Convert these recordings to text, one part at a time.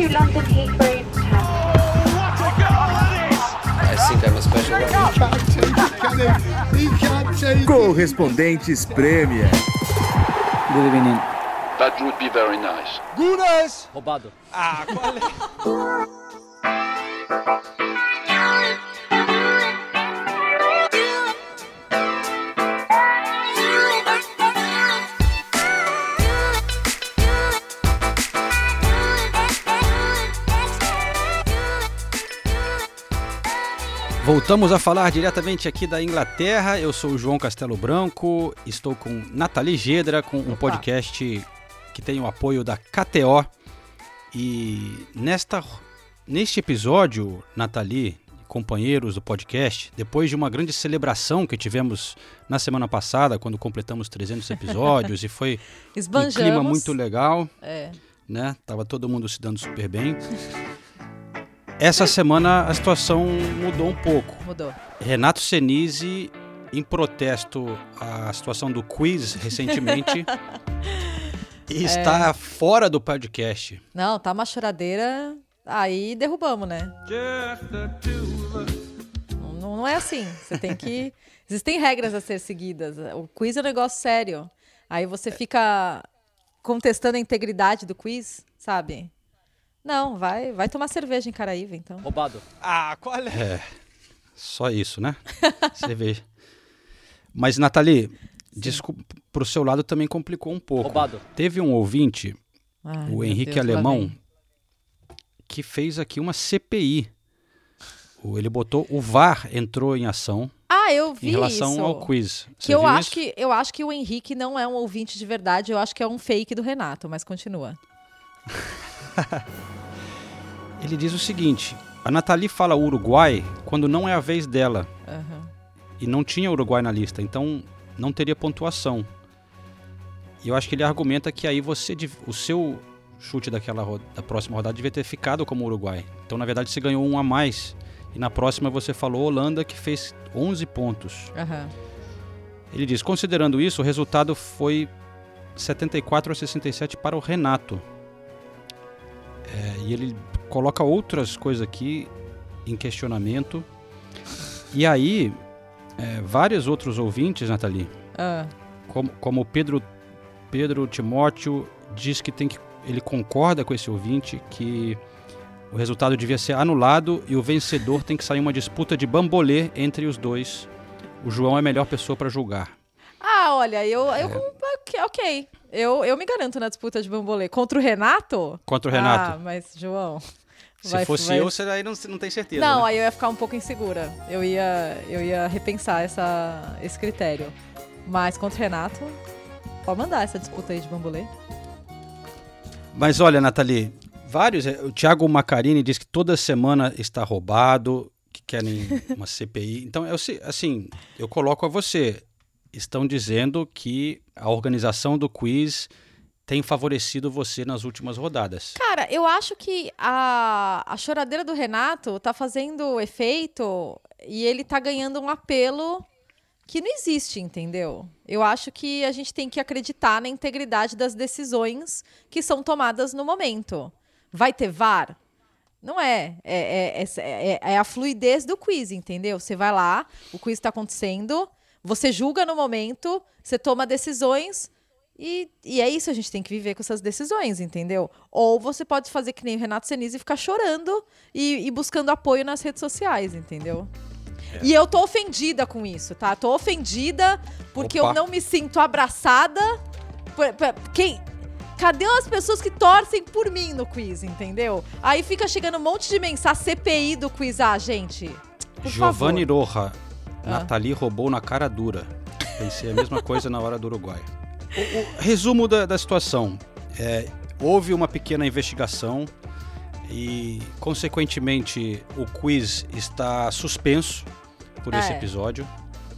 to London Heathrow I think I'm a special one. Correspondentes Premier. Good evening. That would be very nice. Roubado. Voltamos a falar diretamente aqui da Inglaterra. Eu sou o João Castelo Branco, estou com Nathalie Gedra, com um podcast que tem o apoio da KTO. E nesta, neste episódio, Nathalie, companheiros do podcast, depois de uma grande celebração que tivemos na semana passada, quando completamos 300 episódios, e foi um clima muito legal, É. né? Tava todo mundo se dando super bem. Essa semana a situação mudou um pouco. Mudou. Renato Senise, em protesto à situação do quiz recentemente, está fora do podcast. Não, tá uma choradeira. Aí derrubamos, né? Não, não é assim. Você tem que. Existem regras a ser seguidas. O quiz é um negócio sério. Aí você fica contestando a integridade do quiz, sabe? Não, vai, vai tomar cerveja em Caraíva, então. Roubado. Só isso, né? Cerveja. Mas, Nathalie, desculpa, pro seu lado também complicou um pouco. Roubado. Teve um ouvinte, Ai, o Henrique Deus, Alemão, que fez aqui uma CPI. Ele botou o VAR entrou em ação Ah, eu vi em relação isso. ao quiz. Que Você eu viu acho isso? que eu acho que o Henrique não é um ouvinte de verdade, eu acho que é um fake do Renato, mas continua. Ele diz o seguinte: a Nathalie fala Uruguai quando não é a vez dela. Aham. E não tinha Uruguai na lista, então não teria pontuação. E eu acho que ele argumenta que aí você. O seu chute daquela da próxima rodada devia ter ficado como Uruguai. Então, na verdade, você ganhou um a mais. E na próxima você falou Holanda, que fez 11 pontos. Aham. Ele diz: considerando isso, o resultado foi 74 a 67 para o Renato. E ele coloca outras coisas aqui em questionamento. E aí, é, vários outros ouvintes, Nathalie, Ah, como, como o Pedro, Pedro Timóteo, diz que tem que. Ele concorda com esse ouvinte que o resultado devia ser anulado e o vencedor tem que sair uma disputa de bambolê entre os dois. O João é a melhor pessoa para julgar. Ah, olha, eu, eu É. ok. Eu, eu me garanto na disputa de bambolê. Contra o Renato? Contra o Ah, Renato. mas, João. Se vai- fosse vai- eu, você aí não, não tem certeza. Não, né? aí eu ia ficar um pouco insegura. Eu ia, eu ia repensar essa, esse critério. Mas contra o Renato, pode mandar essa disputa aí de bambolê. Mas olha, Nathalie, vários. eh, O Thiago Macarini diz que toda semana está roubado, que querem uma CPI. Então, eu, assim, eu coloco a você. Estão dizendo que a organização do quiz tem favorecido você nas últimas rodadas. Cara, eu acho que a, a choradeira do Renato tá fazendo efeito e ele tá ganhando um apelo que não existe, entendeu? Eu acho que a gente tem que acreditar na integridade das decisões que são tomadas no momento. Vai ter VAR? Não é. É, é, é, é- é a fluidez do quiz, entendeu? Você vai lá, o quiz está acontecendo, você julga no momento, você toma decisões e, e é isso, a gente tem que viver com essas decisões, entendeu? Ou você pode fazer que nem o Renato Senise e ficar chorando e, e buscando apoio nas redes sociais, entendeu? E eu tô ofendida com isso, tá? Tô ofendida porque Opa. eu não me sinto abraçada. por- por- quem, cadê as pessoas que torcem por mim no quiz, entendeu? Aí fica chegando um monte de mensagem CPI do quiz. Ah, gente, por Giovanni favor. Roja, Ah. Nathalie roubou na cara dura. Pensei a mesma coisa na hora do Uruguai. O, o resumo da, da situação. É, houve uma pequena investigação e, consequentemente, o quiz está suspenso por esse É. episódio.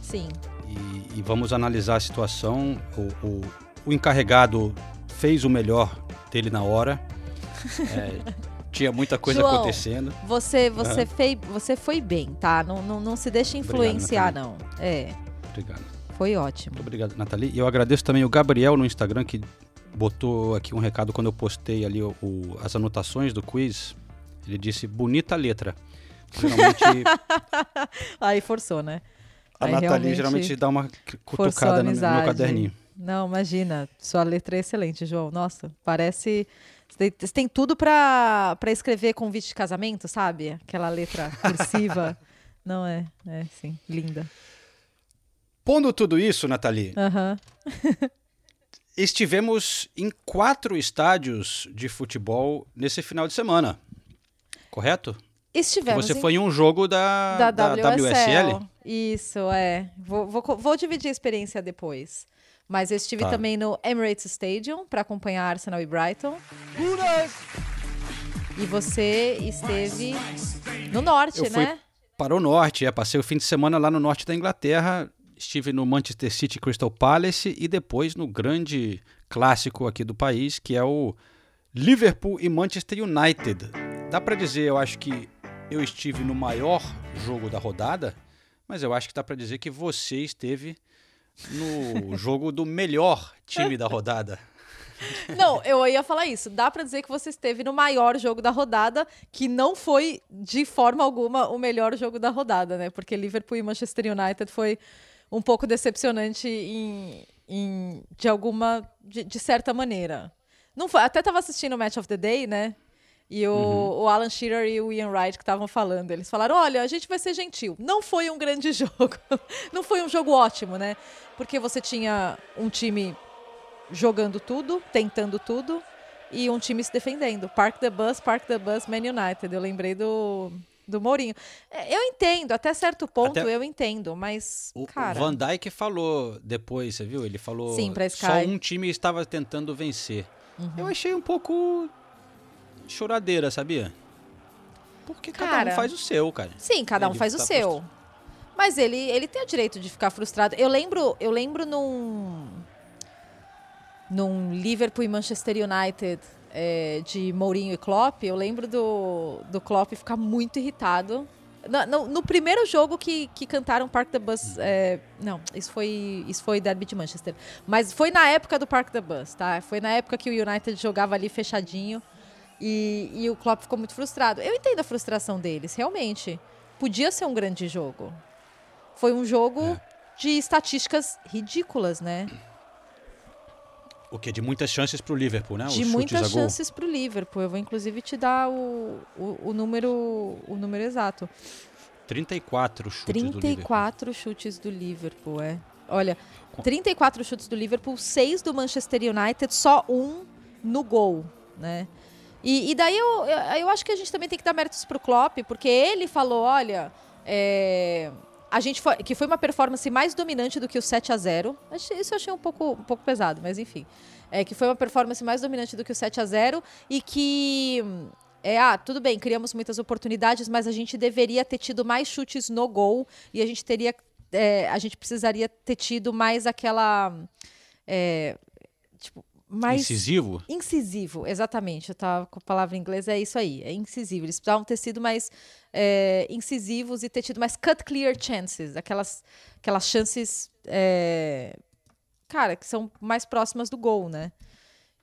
Sim. E, e vamos analisar a situação. O, o- o encarregado fez o melhor dele na hora. É, tinha muita coisa João, acontecendo. Você, você, fei, você foi bem, tá? Não, não, não se deixa influenciar, não. É, Obrigado. foi ótimo. Muito obrigado, Nathalie. E eu agradeço também o Gabriel no Instagram, que botou aqui um recado quando eu postei ali o, o, as anotações do quiz. Ele disse geralmente letra. Geralmente. Aí forçou, né? A Aí Nathalie geralmente dá uma cutucada no, meu- caderninho. Não, imagina. Sua letra é excelente, João. Nossa, parece. Você tem, tudo pra, pra escrever convite de casamento, sabe? Aquela letra cursiva. Não é? É, sim. Linda. Pondo tudo isso, Nathalie, estivemos em quatro estádios de futebol nesse final de semana. Correto? Estivemos Você em- foi em um jogo da, da, da WSL. WSL? Isso, é. Vou, vou, vou dividir a experiência depois. Mas eu estive Tá. também no Emirates Stadium para acompanhar Arsenal e Brighton. E você esteve no norte, Eu fui né? para o norte, é, passei o fim de semana lá no norte da Inglaterra, estive no Manchester City Crystal Palace e depois no grande clássico aqui do país, que é o Liverpool e Manchester United. Dá para dizer, eu acho que eu estive no maior jogo da rodada, mas eu acho que dá para dizer que você esteve no jogo do melhor time da rodada. Não, eu ia falar isso. Dá pra dizer que você esteve no maior jogo da rodada, que não foi de forma alguma o melhor jogo da rodada, né? Porque Liverpool e Manchester United foi um pouco decepcionante em, em- de alguma de, de certa maneira. Não foi, até tava assistindo o Match of the Day, né? E o, o Alan Shearer e o Ian Wright que estavam falando, eles falaram: "Olha, a gente vai ser gentil. Não foi um grande jogo. não foi um jogo ótimo, né? Porque você tinha um time jogando tudo, tentando tudo, e um time se defendendo. Park the bus, park the bus, Man United. Eu lembrei do, do Mourinho. É, Eu entendo, até certo ponto Até- eu entendo, mas, O, o cara... Van Dijk falou depois, você viu? Ele falou Sim, pra só Sky. Uhum. um time estava tentando vencer. Eu achei um pouco choradeira, sabia? Porque cada Cara, um faz o seu, cara. Sim, cada um Ele faz o tá seu. Mas ele, ele tem o direito de ficar frustrado. Eu lembro, eu lembro num num Liverpool e Manchester United é, de Mourinho e Klopp, eu lembro do, do Klopp ficar muito irritado. Na- No, no primeiro jogo que, que cantaram Park the Bus. é, não, isso foi, isso foi Derby de Manchester. Mas foi na época do Park the Bus, tá? Foi na época que o United jogava ali fechadinho. E, e o Klopp ficou muito frustrado. Eu entendo a frustração deles, realmente. Podia ser um grande jogo. Foi um jogo É. de estatísticas ridículas, né? O quê? De muitas chances pro Liverpool, né? De muitas chances pro Liverpool. Eu vou inclusive te dar o, o, o número o número exato. 34 chutes do Liverpool. 34 chutes do Liverpool, é. Olha, 34 chutes do Liverpool, 6 do Manchester United, só um no gol, né? E, e daí eu, eu, acho que a gente também tem que dar méritos pro Klopp, porque ele falou, olha, é, a gente foi, que foi uma performance mais dominante do que o 7 a 0 Achei- Isso eu achei um pouco, um pouco pesado, mas enfim. É, que foi uma performance mais dominante do que o 7 a 0 e que é, ah, tudo bem, criamos muitas oportunidades, mas a gente deveria ter tido mais chutes no gol e a gente teria, é, a gente precisaria ter tido mais aquela, é, tipo, mais Incisivo? incisivo, exatamente. Eu tava com a palavra em inglês, é isso aí, é incisivo. Eles precisavam ter sido mais é, incisivos e ter tido mais cut clear chances, aquelas, aquelas chances, é, cara, que são mais próximas do gol, né?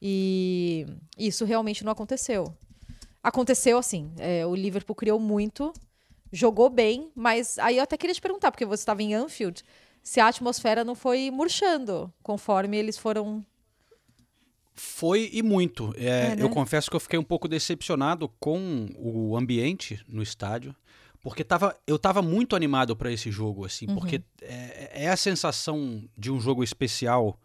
E isso realmente não aconteceu. Aconteceu assim, é, o Liverpool criou muito, jogou bem, mas aí eu até queria te perguntar, porque você estava em Anfield, se a atmosfera não foi murchando conforme eles foram Foi e muito. É, É, né? Eu confesso que eu fiquei um pouco decepcionado com o ambiente no estádio, porque tava, eu estava muito animado para esse jogo, assim, Uhum. porque é, é a sensação de um jogo especial,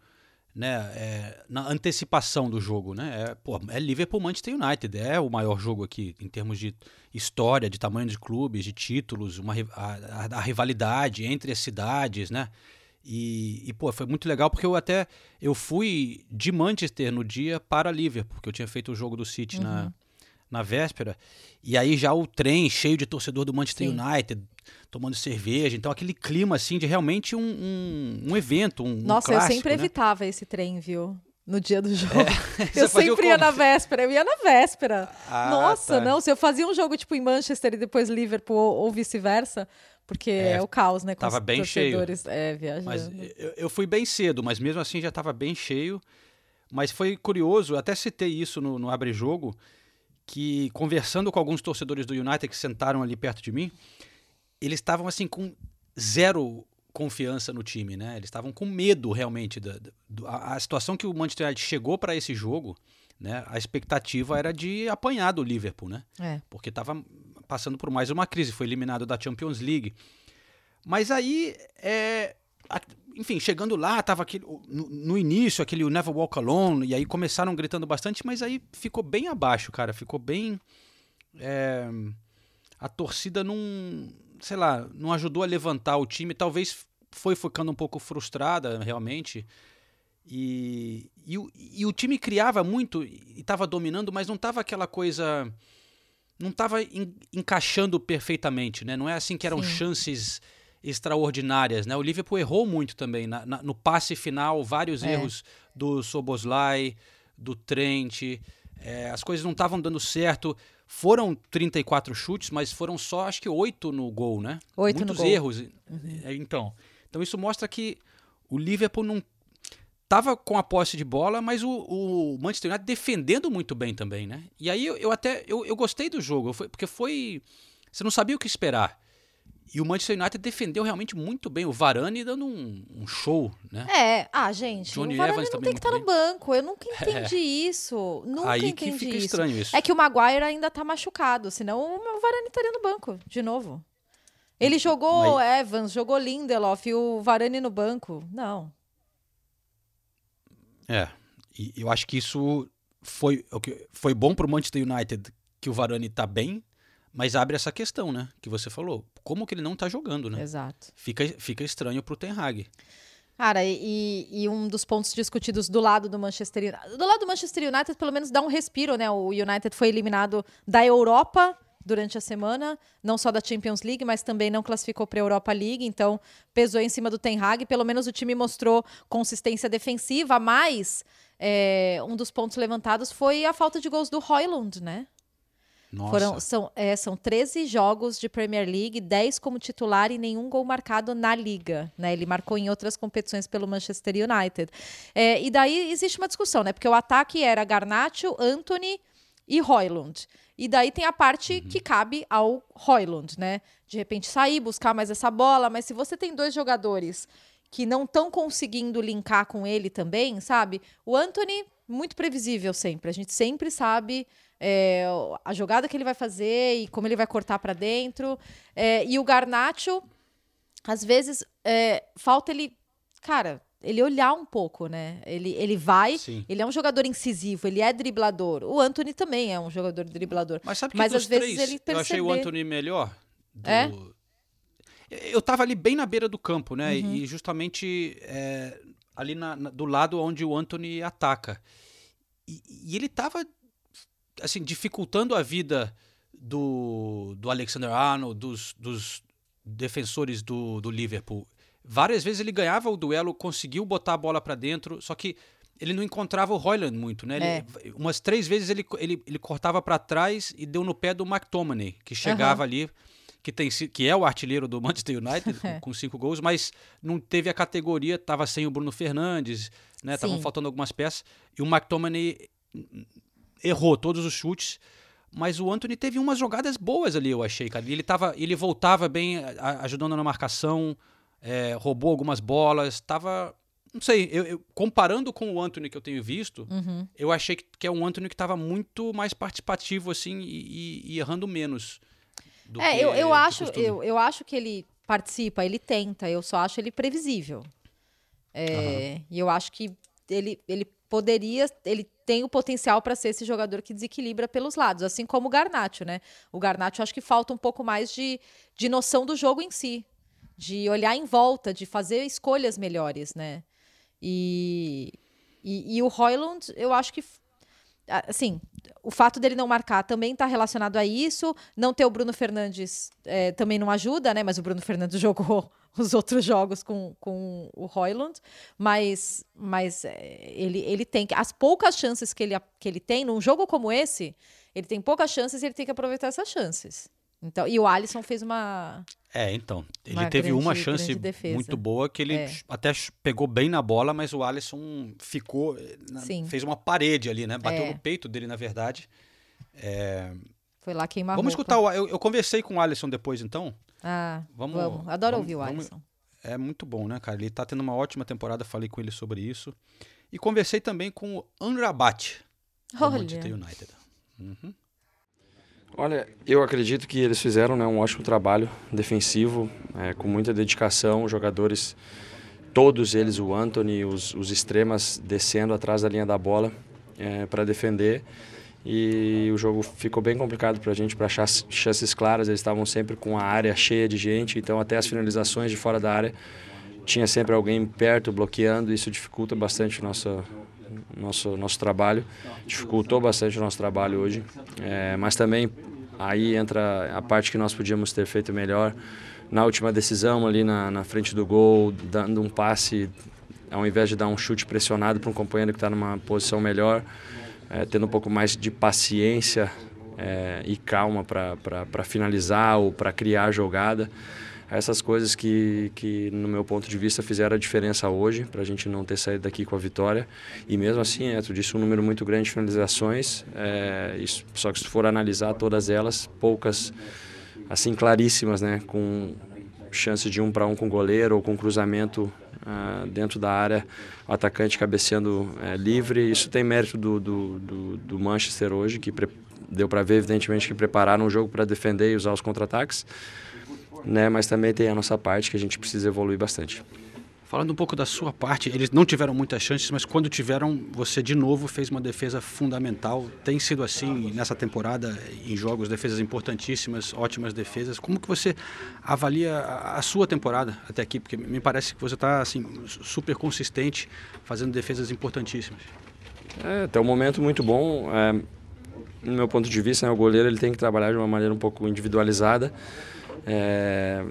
né, é, na antecipação do jogo, né? É, pô, é Liverpool Manchester United, é o maior jogo aqui em termos de história, de tamanho de clubes, de títulos, uma, a, a- a rivalidade entre as cidades, né? E, e, pô, foi muito legal porque eu até eu fui de Manchester no dia para Liverpool, porque eu tinha feito o jogo do City na, na véspera. E aí já o trem cheio de torcedor do Manchester Sim. United, tomando cerveja. Então aquele clima assim de realmente um, um, um evento, um, um Nossa, eu clássico, sempre né? evitava esse trem, viu? No dia do jogo. Você eu sempre ia na véspera, eu ia na véspera. Ah, Nossa, tá. não, se eu fazia um jogo tipo em Manchester e depois Liverpool ou, ou vice-versa, porque é, É, o caos, né? Com tava bem cheio. É, viajando. Mas eu, eu fui bem cedo, mas mesmo assim já estava bem cheio. Mas foi curioso, até citei isso no, no Abre Jogo, que conversando com alguns torcedores do United que sentaram ali perto de mim, eles estavam assim com zero confiança no time, né? Eles estavam com medo realmente da, da a, a, situação que o Manchester United chegou para esse jogo, né? A expectativa era de apanhar do Liverpool, né? É. Porque estava passando por mais uma crise, foi eliminado da Champions League. Mas aí, é, a, enfim, chegando lá, tava aquele, no, no, início aquele Never Walk Alone, e aí começaram gritando bastante, mas aí ficou bem abaixo, cara. Ficou bem. É, a torcida não. Sei lá, não ajudou a levantar o time. Talvez foi ficando um pouco frustrada, realmente. E, e, e o time criava muito e estava dominando, mas não estava aquela coisa. Não estava encaixando perfeitamente, né? Não é assim que eram Sim. chances extraordinárias, né? O Liverpool errou muito também na, na, no passe final, vários é. erros do Soboslai, do Trent, é, as coisas não estavam dando certo. Foram 34 chutes, mas foram só acho que oito no gol, né? Oito Muitos no gol. erros. Uhum. É, então, então isso mostra que o Liverpool não tava com a posse de bola, mas o, o Manchester United defendendo muito bem também, né? E aí eu, eu até eu, eu gostei do jogo, porque foi você não sabia o que esperar. E o Manchester United defendeu realmente muito bem. O Varane dando um, um show, né? É, ah, gente, Johnny o Varane Evans não tem que estar tá no banco. Eu nunca entendi é. isso. Nunca Aí entendi que fica isso. estranho isso. É que o Maguire ainda tá machucado, senão o Varane estaria no banco, de novo. Ele jogou Mas... Evans, jogou Lindelof e o Varane no banco. Não. É, e eu acho que isso foi, foi bom pro Manchester United que o Varane tá bem, mas abre essa questão, né? Que você falou. Como que ele não tá jogando, né? Exato. Fica, fica estranho pro Ten Hag. Cara, e, e, um dos pontos discutidos do lado do Manchester United. Do lado do Manchester United, pelo menos dá um respiro, né? O United foi eliminado da Europa durante a semana, não só da Champions League, mas também não classificou para a Europa League, então pesou em cima do Ten Hag. Pelo menos o time mostrou consistência defensiva, mas é, um dos pontos levantados foi a falta de gols do Hoylund, né? Nossa. Foram, são, é, são 13 jogos de Premier League, 10 como titular e nenhum gol marcado na Liga. Né? Ele marcou em outras competições pelo Manchester United. É, e daí existe uma discussão, né? Porque o ataque era Garnacho, Anthony e Hoylund. E daí tem a parte uhum. que cabe ao Hoylund, né? De repente sair, buscar mais essa bola, mas se você tem dois jogadores que não estão conseguindo linkar com ele também, sabe? O Anthony, muito previsível sempre. A gente sempre sabe é, a jogada que ele vai fazer e como ele vai cortar para dentro. É, e o Garnacho, às vezes, é, falta ele. Cara, ele olhar um pouco, né? Ele, ele vai, Sim. ele é um jogador incisivo, ele é driblador. O Anthony também é um jogador driblador. Mas sabe que Mas às vezes três, ele perceber... eu achei o Anthony melhor. Do... É? Eu tava ali bem na beira do campo, né? Uhum. E justamente é, ali na, na, do lado onde o Anthony ataca. E, e ele tava assim, dificultando a vida do, do Alexander Arnold, dos, dos defensores do, do Liverpool. Várias vezes ele ganhava o duelo, conseguiu botar a bola para dentro, só que ele não encontrava o Royland muito, né? Ele, é. Umas três vezes ele, ele, ele cortava para trás e deu no pé do McTominay, que chegava uhum. ali, que, tem, que é o artilheiro do Manchester United, com, com, cinco gols, mas não teve a categoria, estava sem o Bruno Fernandes, né? Estavam faltando algumas peças. E o McTominay errou todos os chutes. Mas o Anthony teve umas jogadas boas ali, eu achei, cara. Ele, tava, ele voltava bem, ajudando na marcação, é, roubou algumas bolas, tava. Não sei, eu, eu, comparando com o Anthony que eu tenho visto, uhum. eu achei que, que, é um Anthony que estava muito mais participativo, assim, e, e, e errando menos. é, eu, eu acho, eu, eu acho que ele participa, ele tenta, eu só acho ele previsível. É, uhum. E eu acho que ele, ele poderia, ele tem o potencial para ser esse jogador que desequilibra pelos lados, assim como o Garnacho, né? O Garnacho acho que falta um pouco mais de, de noção do jogo em si, de olhar em volta, de fazer escolhas melhores, né? E, e, e o Hoyland, eu acho que assim, o fato dele não marcar também está relacionado a isso. Não ter o Bruno Fernandes é, também não ajuda, né? Mas o Bruno Fernandes jogou os outros jogos com, com o Royland, mas, mas é, ele, ele tem. As poucas chances que ele, que ele tem, num jogo como esse, ele tem poucas chances e ele tem que aproveitar essas chances. Então, e o Alisson fez uma. É, então. Ele Uma teve grande- uma chance muito boa que ele É. até pegou bem na bola, mas o Alisson ficou. eh, na- Sim. fez uma parede ali, né? Bateu É. no peito dele, na verdade. É, Foi lá queimar Vamos escutar. O, eu, eu conversei com o Alisson depois, então. Ah, Vamos- vamos. Adoro vamos- ouvir o vamos- Alisson. É muito bom, né, cara? Ele tá tendo uma ótima temporada, falei com ele sobre isso. E conversei também com o Anrabat, do. Manchester United. Uhum. Olha, eu acredito que eles fizeram né, um ótimo trabalho defensivo, é, com muita dedicação, os jogadores, todos eles, o Anthony, os, os extremas descendo atrás da linha da bola para defender. E o jogo ficou bem complicado para a gente, para achar chances claras. Eles estavam sempre com a área cheia de gente, então até as finalizações de fora da área tinha sempre alguém perto bloqueando. Isso dificulta bastante o nosso, nosso, nosso trabalho, dificultou bastante o nosso trabalho hoje. É, mas também aí entra a parte que nós podíamos ter feito melhor. Na última decisão, ali na, na frente do gol, dando um passe, ao invés de dar um chute pressionado para um companheiro que está numa posição melhor, é, tendo um pouco mais de paciência é, e calma para finalizar ou para criar a jogada essas coisas que, que, no meu ponto de vista, fizeram a diferença hoje, para a gente não ter saído daqui com a vitória. E mesmo assim, é, tu disse um número muito grande de finalizações, é, isso, só que se for analisar todas elas, poucas, assim, claríssimas, né, com chance de um para um com o goleiro ou com cruzamento ah, dentro da área, o atacante cabeceando é, livre. Isso tem mérito do, do, do, do Manchester hoje, que deu para ver, evidentemente, que prepararam o jogo para defender e usar os contra-ataques né? Mas também tem a nossa parte que a gente precisa evoluir bastante. Falando um pouco da sua parte, eles não tiveram muitas chances, mas quando tiveram, você de novo fez uma defesa fundamental. Tem sido assim nessa temporada, em jogos, defesas importantíssimas, ótimas defesas. Como que você avalia a, sua temporada até aqui? Porque me parece que você está assim, super consistente, fazendo defesas importantíssimas. É, até um momento muito bom. É, no meu ponto de vista, né, o goleiro ele tem que trabalhar de uma maneira um pouco individualizada. É,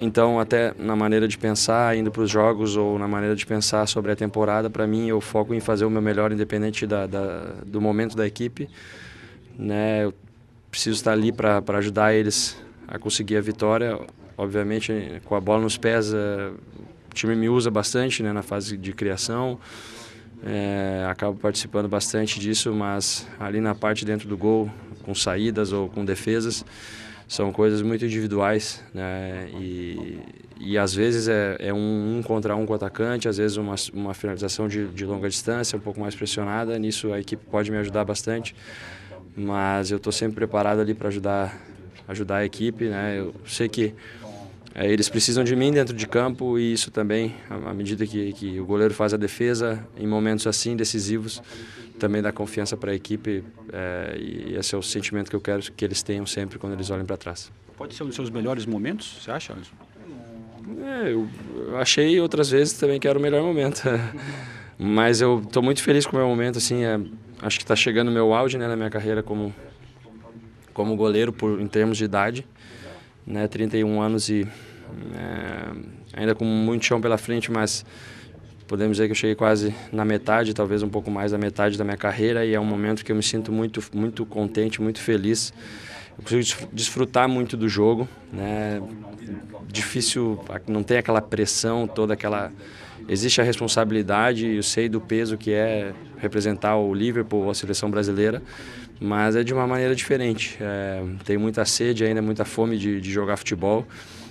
então, até na maneira de pensar, indo para os jogos ou na maneira de pensar sobre a temporada, para mim eu foco em fazer o meu melhor, independente da, da, do momento da equipe. Né? Eu preciso estar ali para ajudar eles a conseguir a vitória. Obviamente, com a bola nos pés, é, o time me usa bastante né, na fase de criação. É, acabo participando bastante disso, mas ali na parte dentro do gol, com saídas ou com defesas, são coisas muito individuais, né? E, e às vezes é, é um, um, contra um com o atacante, às vezes uma, uma finalização de, de longa distância, um pouco mais pressionada. Nisso a equipe pode me ajudar bastante, mas eu estou sempre preparado ali para ajudar, ajudar a equipe, né? Eu sei que é, eles precisam de mim dentro de campo e isso também, à medida que, que o goleiro faz a defesa, em momentos assim decisivos, também dá confiança para a equipe é, e esse é o sentimento que eu quero que eles tenham sempre quando eles olhem para trás. Pode ser um dos seus melhores momentos, você acha? É, eu, eu achei outras vezes também que era o melhor momento, mas eu estou muito feliz com o meu momento, assim, é, acho que está chegando o meu auge né, na minha carreira como, como goleiro por, em termos de idade, né, 31 anos e é, ainda com muito chão pela frente, mas podemos dizer que eu cheguei quase na metade, talvez um pouco mais da metade da minha carreira e é um momento que eu me sinto muito, muito contente, muito feliz. Eu consigo desfrutar muito do jogo, né? Difícil, não tem aquela pressão, toda aquela existe a responsabilidade, eu sei do peso que é representar o Liverpool, a seleção brasileira, mas é de uma maneira diferente. É, tem muita sede ainda, muita fome de, de jogar futebol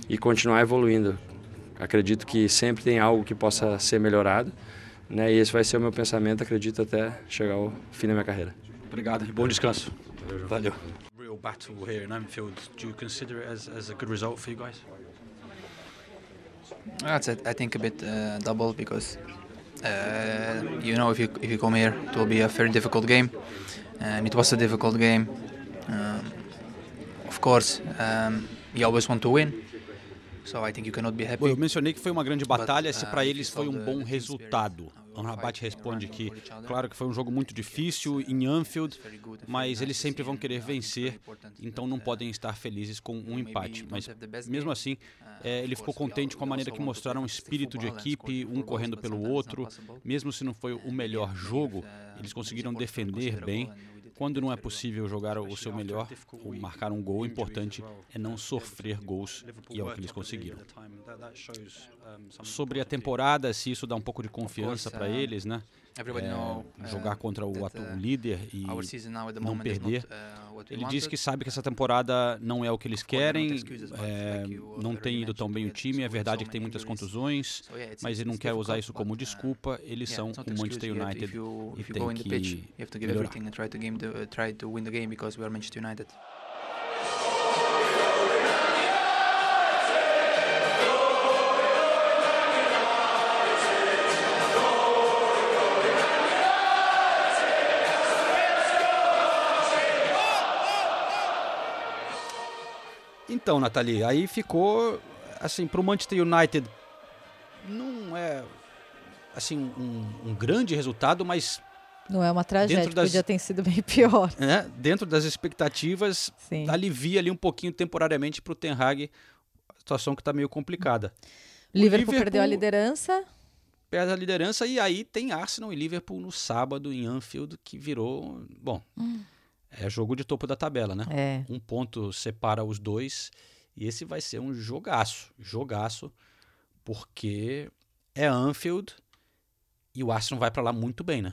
e continuar evoluindo. Acredito que sempre tem algo que possa ser melhorado, né? E esse vai ser o meu pensamento, acredito até chegar ao fim da minha carreira. Obrigado e bom descanso. Valeu. Real battle here in Anfield. Do you consider it as, as a good result for you guys? That's it. I think a bit uh, double because uh, you know if you if you come here it will be a very difficult game, and it was a difficult game. Um, of course, um, you always want to win, Bom, eu mencionei que foi uma grande batalha, se uh, para eles foi um bom resultado. spirit, O Rabat fight, responde que, claro que foi um jogo muito difícil em Anfield, mas eles sempre vão querer vencer, então não podem estar felizes com um empate. Mas mesmo assim, é, ele ficou contente com a maneira que mostraram o espírito de equipe, um correndo pelo outro. Mesmo se não foi o melhor jogo, eles conseguiram defender bem. Quando não é possível jogar o seu melhor ou marcar um gol, o importante é não sofrer gols, e é o que eles conseguiram. Sobre a temporada, se isso dá um pouco de confiança para eles, né? É, jogar contra o, atual líder e não perder. Ele diz que sabe que essa temporada não é o que eles querem, é, não tem ido tão bem o time, é verdade que tem muitas contusões, mas ele não quer usar isso como desculpa, eles são o Manchester United. e tem que melhorar. Então, Nathalie, aí ficou assim para o Manchester United não é assim um, um grande resultado, mas não é uma tragédia, das, podia ter sido bem pior. Né, dentro das expectativas, Sim. alivia ali um pouquinho temporariamente para o Ten Hag, situação que está meio complicada. Liverpool, Liverpool perdeu a liderança. Perde a liderança e aí tem Arsenal e Liverpool no sábado em Anfield, que virou, bom, hum. É jogo de topo da tabela, né? É. Um ponto separa os dois. E esse vai ser um jogaço. Jogaço. Porque é Anfield e o Arsenal vai para lá muito bem, né?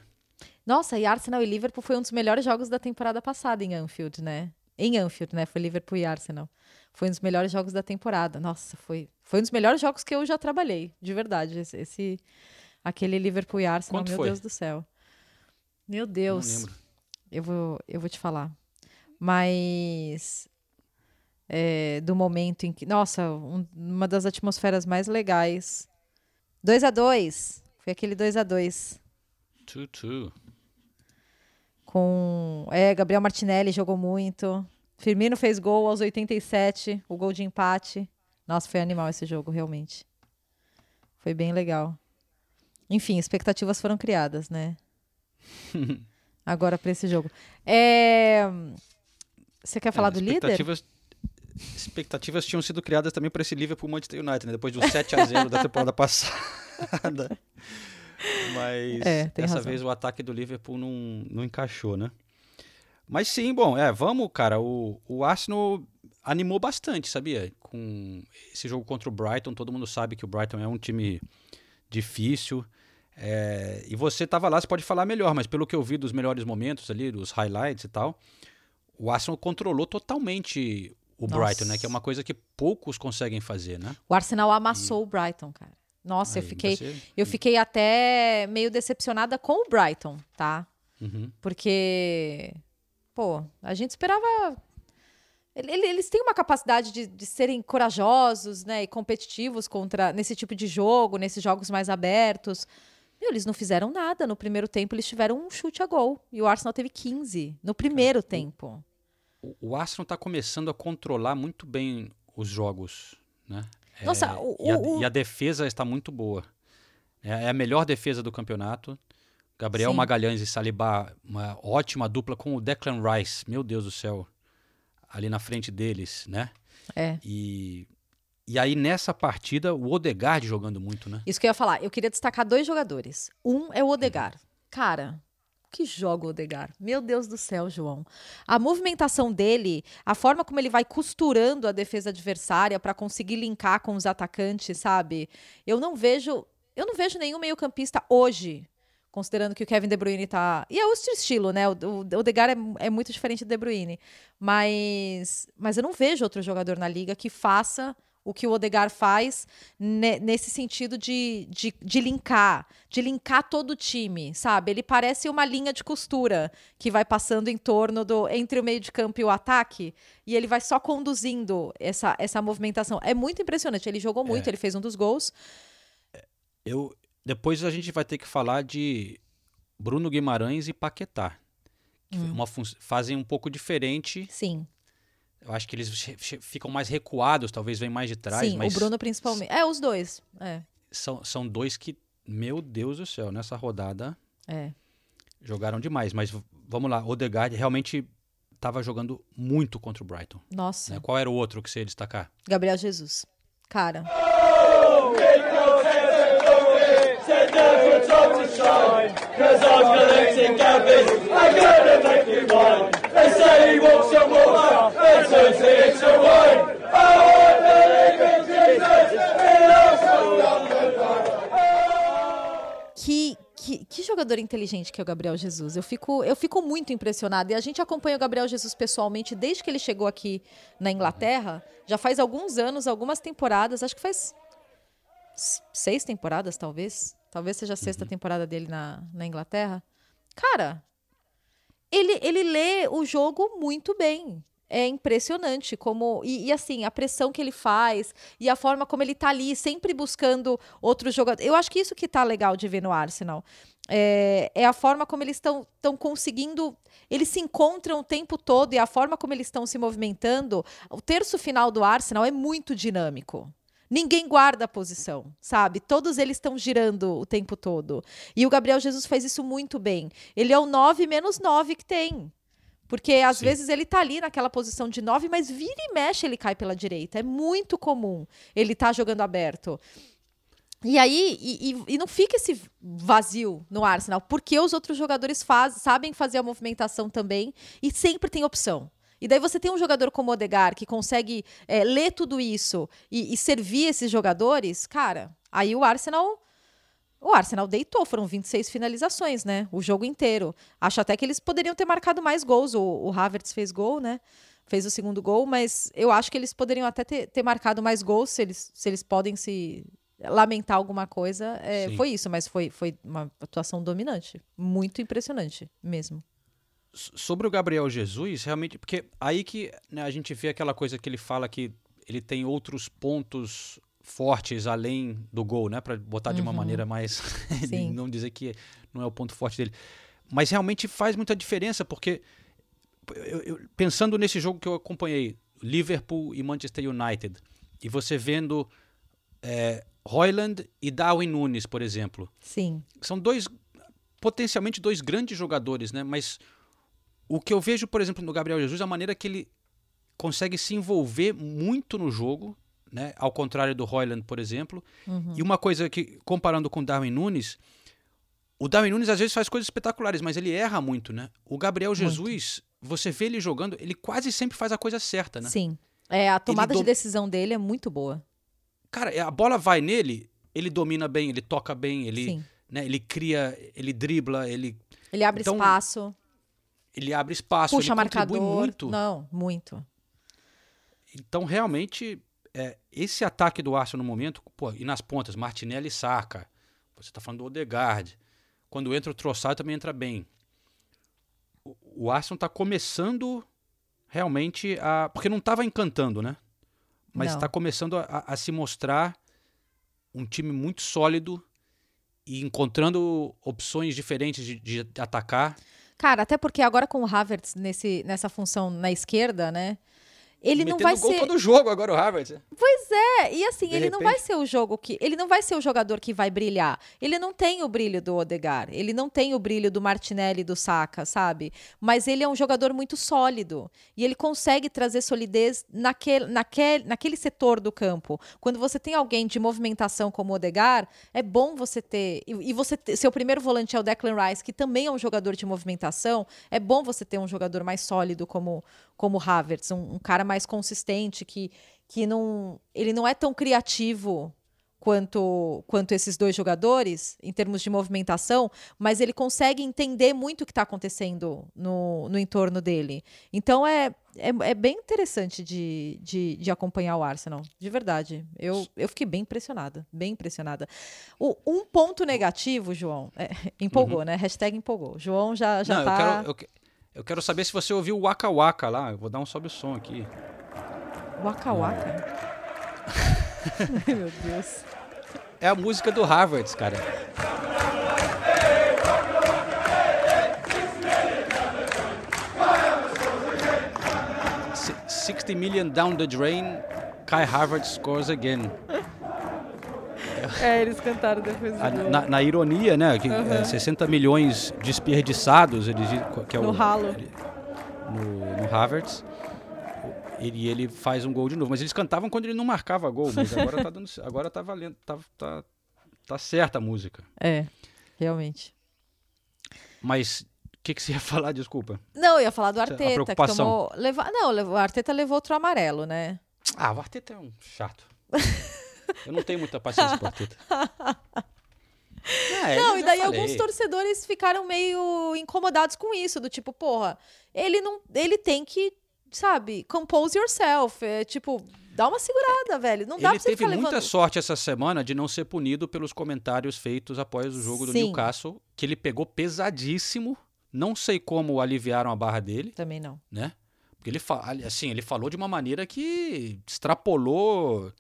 Nossa, e Arsenal e Liverpool foi um dos melhores jogos da temporada passada em Anfield, né? Em Anfield, né? Foi Liverpool e Arsenal. Foi um dos melhores jogos da temporada. Nossa, foi, foi um dos melhores jogos que eu já trabalhei, de verdade. Esse, esse aquele Liverpool e Arsenal, Quanto meu foi? Deus do céu. Meu Deus. Não lembro. Eu vou, eu vou te falar. Mas é, do momento em que. Nossa, um, uma das atmosferas mais legais. 2 a 2 Foi aquele 2 a 2 2 Com. É, Gabriel Martinelli jogou muito. Firmino fez gol aos 87, o gol de empate. Nossa, foi animal esse jogo, realmente. Foi bem legal. Enfim, expectativas foram criadas, né? agora para esse jogo. É... Você quer falar é, do líder? Expectativas tinham sido criadas também para esse Liverpool Manchester United, né? depois de um 7 a 0 da temporada passada. Mas é, dessa razão. vez o ataque do Liverpool não, não encaixou, né? Mas sim, bom, é, vamos, cara. O, o Arsenal animou bastante, sabia? Com esse jogo contra o Brighton, todo mundo sabe que o Brighton é um time difícil. É, e você estava lá, você pode falar melhor, mas pelo que eu vi dos melhores momentos ali, dos highlights e tal, o Arsenal controlou totalmente o Nossa. Brighton, né? Que é uma coisa que poucos conseguem fazer, né? O Arsenal amassou e... o Brighton, cara. Nossa, Aí, eu fiquei, você... eu fiquei até meio decepcionada com o Brighton, tá? Uhum. Porque, pô, a gente esperava eles têm uma capacidade de, de, serem corajosos né, e competitivos contra nesse tipo de jogo, nesses jogos mais abertos. Meu, eles não fizeram nada. No primeiro tempo, eles tiveram um chute a gol. E o Arsenal teve 15 no primeiro tempo. O, o Arsenal está começando a controlar muito bem os jogos. Né? Nossa, é, o, e, a, o, e, a, defesa está muito boa. É, é a melhor defesa do campeonato. Gabriel Sim. Magalhães e Salibá, uma ótima dupla com o Declan Rice. Meu Deus do céu. Ali na frente deles, né? É. E e aí, nessa partida, o Odegaard jogando muito, né? Isso que eu ia falar. Eu queria destacar dois jogadores. Um é o Odegaard. Cara, que joga o Odegaard. Meu Deus do céu, João. A movimentação dele, a forma como ele vai costurando a defesa adversária para conseguir linkar com os atacantes, sabe? Eu não vejo, eu não vejo nenhum meio-campista hoje, considerando que o Kevin De Bruyne tá, e é outro estilo, né? O, o Odegaard é, é muito diferente do De Bruyne, mas mas eu não vejo outro jogador na liga que faça o que o Odegar faz nesse sentido de, de, de, linkar, de linkar todo o time, sabe? Ele parece uma linha de costura que vai passando em torno do entre o meio de campo e o ataque, e ele vai só conduzindo essa, essa movimentação. É muito impressionante. Ele jogou muito, é. ele fez um dos gols. Eu depois a gente vai ter que falar de Bruno Guimarães e Paquetá. Que hum. uma fazem um pouco diferente. Sim. Eu acho que eles ficam mais recuados, talvez vem mais de trás. Sim, mas o Bruno principalmente. É, os dois. É. São, são dois que, meu Deus do céu, nessa rodada é. jogaram demais. Mas vamos lá, Odegaard realmente estava jogando muito contra o Brighton. Nossa. Né? Qual era o outro que você ia destacar? Gabriel Jesus. Cara. Oh, Que, que, que jogador inteligente que é o Gabriel Jesus. Eu fico, eu fico muito impressionada. E a gente acompanha o Gabriel Jesus pessoalmente desde que ele chegou aqui na Inglaterra. Já faz alguns anos, algumas temporadas. Acho que faz seis temporadas, talvez. Talvez seja a sexta temporada dele na, na Inglaterra. Cara, ele, ele lê o jogo muito bem. É impressionante como. E, e, assim, a pressão que ele faz e a forma como ele tá ali, sempre buscando outros jogadores. Eu acho que isso que tá legal de ver no Arsenal. É, é a forma como eles estão conseguindo. Eles se encontram o tempo todo e a forma como eles estão se movimentando. O terço final do Arsenal é muito dinâmico. Ninguém guarda a posição, sabe? Todos eles estão girando o tempo todo. E o Gabriel Jesus faz isso muito bem. Ele é o 9 menos 9 que tem. Porque às Sim. vezes ele tá ali naquela posição de 9, mas vira e mexe ele cai pela direita. É muito comum ele tá jogando aberto. E aí, e, e- e não fica esse vazio no Arsenal, porque os outros jogadores faz, sabem fazer a movimentação também e sempre tem opção. E daí você tem um jogador como o Odegar que consegue é, ler tudo isso e, e servir esses jogadores, cara, aí o Arsenal. O Arsenal deitou, foram 26 finalizações, né? O jogo inteiro. Acho até que eles poderiam ter marcado mais gols. O, o Havertz fez gol, né? Fez o segundo gol, mas eu acho que eles poderiam até ter, ter marcado mais gols se eles, se eles podem se lamentar alguma coisa. É, foi isso, mas foi, foi uma atuação dominante. Muito impressionante mesmo. Sobre o Gabriel Jesus, realmente, porque aí que né, a gente vê aquela coisa que ele fala que ele tem outros pontos fortes além do gol, né? Para botar de uma maneira mais. Não dizer que não é o ponto forte dele. Mas realmente faz muita diferença, porque eu- eu- pensando nesse jogo que eu acompanhei, Liverpool e Manchester United, e você vendo é, Hoyland e Darwin Nunes, por exemplo Sim. são dois potencialmente dois grandes jogadores, né? Mas o que eu vejo, por exemplo, no Gabriel Jesus, a maneira que ele consegue se envolver muito no jogo, né? Ao contrário do Hoyland, por exemplo. E uma coisa que comparando com o Darwin Nunes, o Darwin Nunes às vezes faz coisas espetaculares, mas ele erra muito, né? O Gabriel Jesus, você vê ele jogando, ele quase sempre faz a coisa certa, né? Sim. É, a tomada de decisão dele é muito boa. Cara, a bola vai nele, ele domina bem, ele toca bem, ele, Sim. né, ele cria, ele dribla, ele Ele abre Então, espaço, ele abre espaço, puxa ele contribui marcador. muito. Não, muito. Então, realmente, é, esse ataque do Arsenal no momento, pô, e nas pontas, Martinelli e Saka. Você está falando do Odegaard. Quando entra o Trossard também entra bem. O, o Arsenal está começando realmente a. Porque não estava encantando, né? Mas está começando a, a- a se mostrar um time muito sólido e encontrando opções diferentes de, de atacar. Cara, até porque agora com o Havertz nesse, nessa função na esquerda, né? Ele não vai gol ser. todo jogo agora o Havertz. né? É, e assim, De ele não repente. vai ser o jogo que. Ele não vai ser o jogador que vai brilhar. Ele não tem o brilho do Odegar. Ele não tem o brilho do Martinelli e do Saka, sabe? Mas ele é um jogador muito sólido. E ele consegue trazer solidez naquele, naquele, naquele setor do campo. Quando você tem alguém de movimentação como o Odegar, é bom você ter. E, e você ter, seu primeiro volante é o Declan Rice, que também é um jogador de movimentação. É bom você ter um jogador mais sólido como como o Havertz, um, um cara mais consistente que que não ele não é tão criativo quanto quanto esses dois jogadores em termos de movimentação, mas ele consegue entender muito o que está acontecendo no, no entorno dele. Então é, é, é bem interessante de, de, de acompanhar o Arsenal, de verdade. Eu, eu fiquei bem impressionada, bem impressionada. O, um ponto negativo, João, é, empolgou, né? Hashtag empolgou. João já, já Não, tá... eu, quero, eu, eu quero saber se você ouviu o Waka Waka lá. Eu vou dar um sobe o som aqui. Waka Waka. Ai, meu Deus. É a música do Harvard, cara. Si- 60 million down the drain, Kai Harvard scores again. É, eles cantaram depois do A- gol. na, na ironia, né? Que, é, 60 milhões desperdiçados, eles, que é No o, ralo. ele- no, no Havertz. E ele faz um gol de novo. Mas eles cantavam quando ele não marcava gol. Mas agora tá, dando, agora tá valendo. Tá, tá, tá certa a música. É, realmente. Mas que, que você ia falar? Desculpa. Não, eu ia falar do Arteta, que preocupação. tomou. Leva... Não, levou- o Arteta levou outro amarelo, né? Ah, o Arteta é um chato. Eu não tenho muita paciência pro Arteta. É, Não, e daí falei. alguns torcedores ficaram meio incomodados com isso, do tipo, porra, ele não. Ele tem que, sabe, compose yourself. É, tipo, dá uma segurada, velho. Não dá Ele pra você teve ficar muita levando. sorte essa semana de não ser punido pelos comentários feitos após o jogo do Sim. Newcastle, que ele pegou pesadíssimo. Não sei como aliviaram a barra dele, Também não. né? Porque ele, assim, ele falou de uma maneira que extrapolou,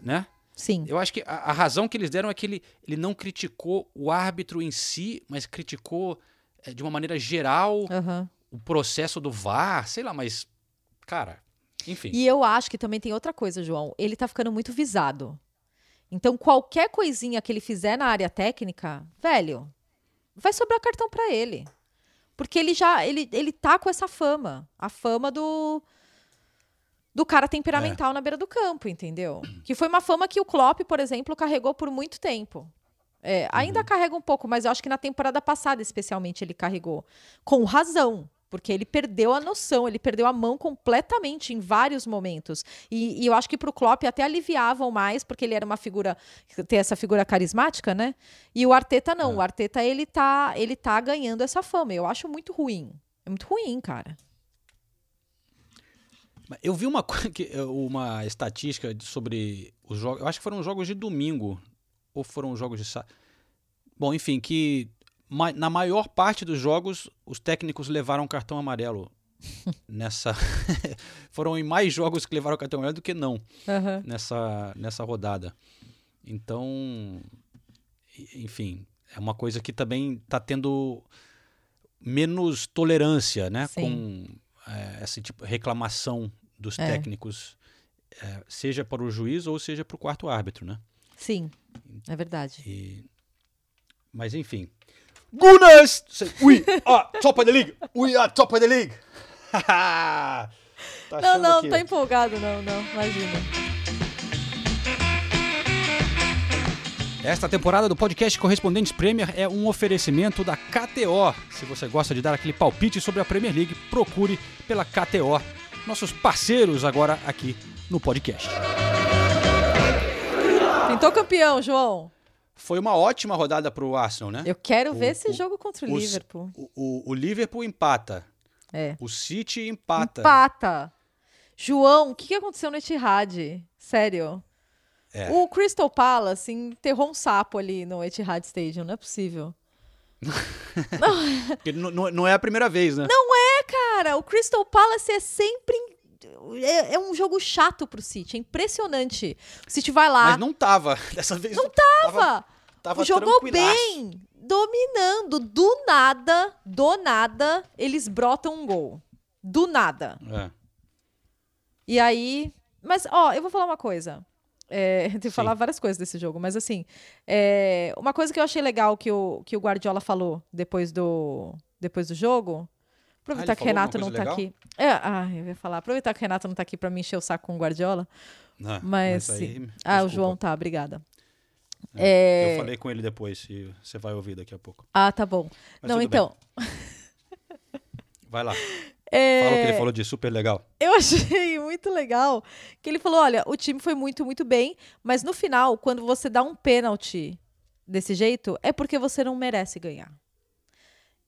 né? Sim. Eu acho que a, a razão que eles deram é que ele, ele não criticou o árbitro em si, mas criticou eh, de uma maneira geral Aham. o processo do VAR, sei lá, mas, cara, enfim. E eu acho que também tem outra coisa, João. Ele tá ficando muito visado. Então, qualquer coisinha que ele fizer na área técnica, velho, vai sobrar cartão pra ele. Porque ele já ele, ele tá com essa fama, a fama do do cara temperamental na beira do campo, entendeu? Que foi uma fama que o Klopp, por exemplo, carregou por muito tempo. É, ainda carrega um pouco, mas eu acho que na temporada passada, especialmente, ele carregou. Com razão. Porque ele perdeu a noção, ele perdeu a mão completamente em vários momentos. E, e eu acho que pro Klopp até aliviavam mais, porque ele era uma figura, tem essa figura carismática, né? E o Arteta não. O Arteta, ele tá, ele tá ganhando essa fama. Eu acho muito ruim. É muito ruim, cara. Eu vi uma, que- uma estatística sobre os jogos. Eu acho que foram jogos de domingo. Ou foram jogos de sábado. Bom, enfim, que na maior parte dos jogos os técnicos levaram cartão amarelo. nessa. foram em mais jogos que levaram cartão amarelo do que não nessa, nessa rodada. Então, enfim, é uma coisa que também está tendo menos tolerância, né, Sim. com é, essa tipo reclamação dos É. técnicos, é, seja para o juiz ou seja para o quarto árbitro, né? Sim, é verdade. E- mas enfim. Gunners! We are top of the league! We are top of the league! tá Não, não, que- tô empolgado, não, não, imagina. Esta temporada do podcast Correspondentes Premier é um oferecimento da KTO. Se você gosta de dar aquele palpite sobre a Premier League, procure pela KTO, nossos parceiros agora aqui no podcast. Pintou campeão, João. Foi uma ótima rodada para o Arsenal, né? Eu quero O- ver esse o- jogo contra o os- Liverpool. O, o- o Liverpool empata, É. o City empata. Empata. João, o que que aconteceu no Etihad? Sério. É. O Crystal Palace enterrou um sapo ali no Etihad Stadium, não é possível. Porque n- n- não é a primeira vez, né? É, cara, o Crystal Palace é sempre. É, é um jogo chato pro City, é impressionante. O City vai lá, Mas não tava. Dessa vez não tava, tava jogou tranquilaço. bem, dominando. Do nada, do nada, eles brotam um gol. Do nada. É. E aí. Mas, ó, eu vou falar uma coisa. É, que Sim. falar várias coisas desse jogo, mas assim. é, uma coisa que eu achei legal que o, que o Guardiola falou depois do, depois do jogo. Aproveitar Ah, que o Renato não tá coisa aqui. É, ah, eu ia falar. Aproveitar que o Renato não tá aqui pra me encher o saco com o Guardiola. Não, Mas. aí, sim. ah, o. João tá, obrigada. É, É, Eu falei com ele depois e você vai ouvir daqui a pouco. Ah, tá bom. Mas não, então. Vai lá. é, Fala o que ele falou de super legal. Eu achei muito legal que ele falou: olha, o time foi muito, muito bem, mas no final, quando você dá um pênalti desse jeito, é porque você não merece ganhar.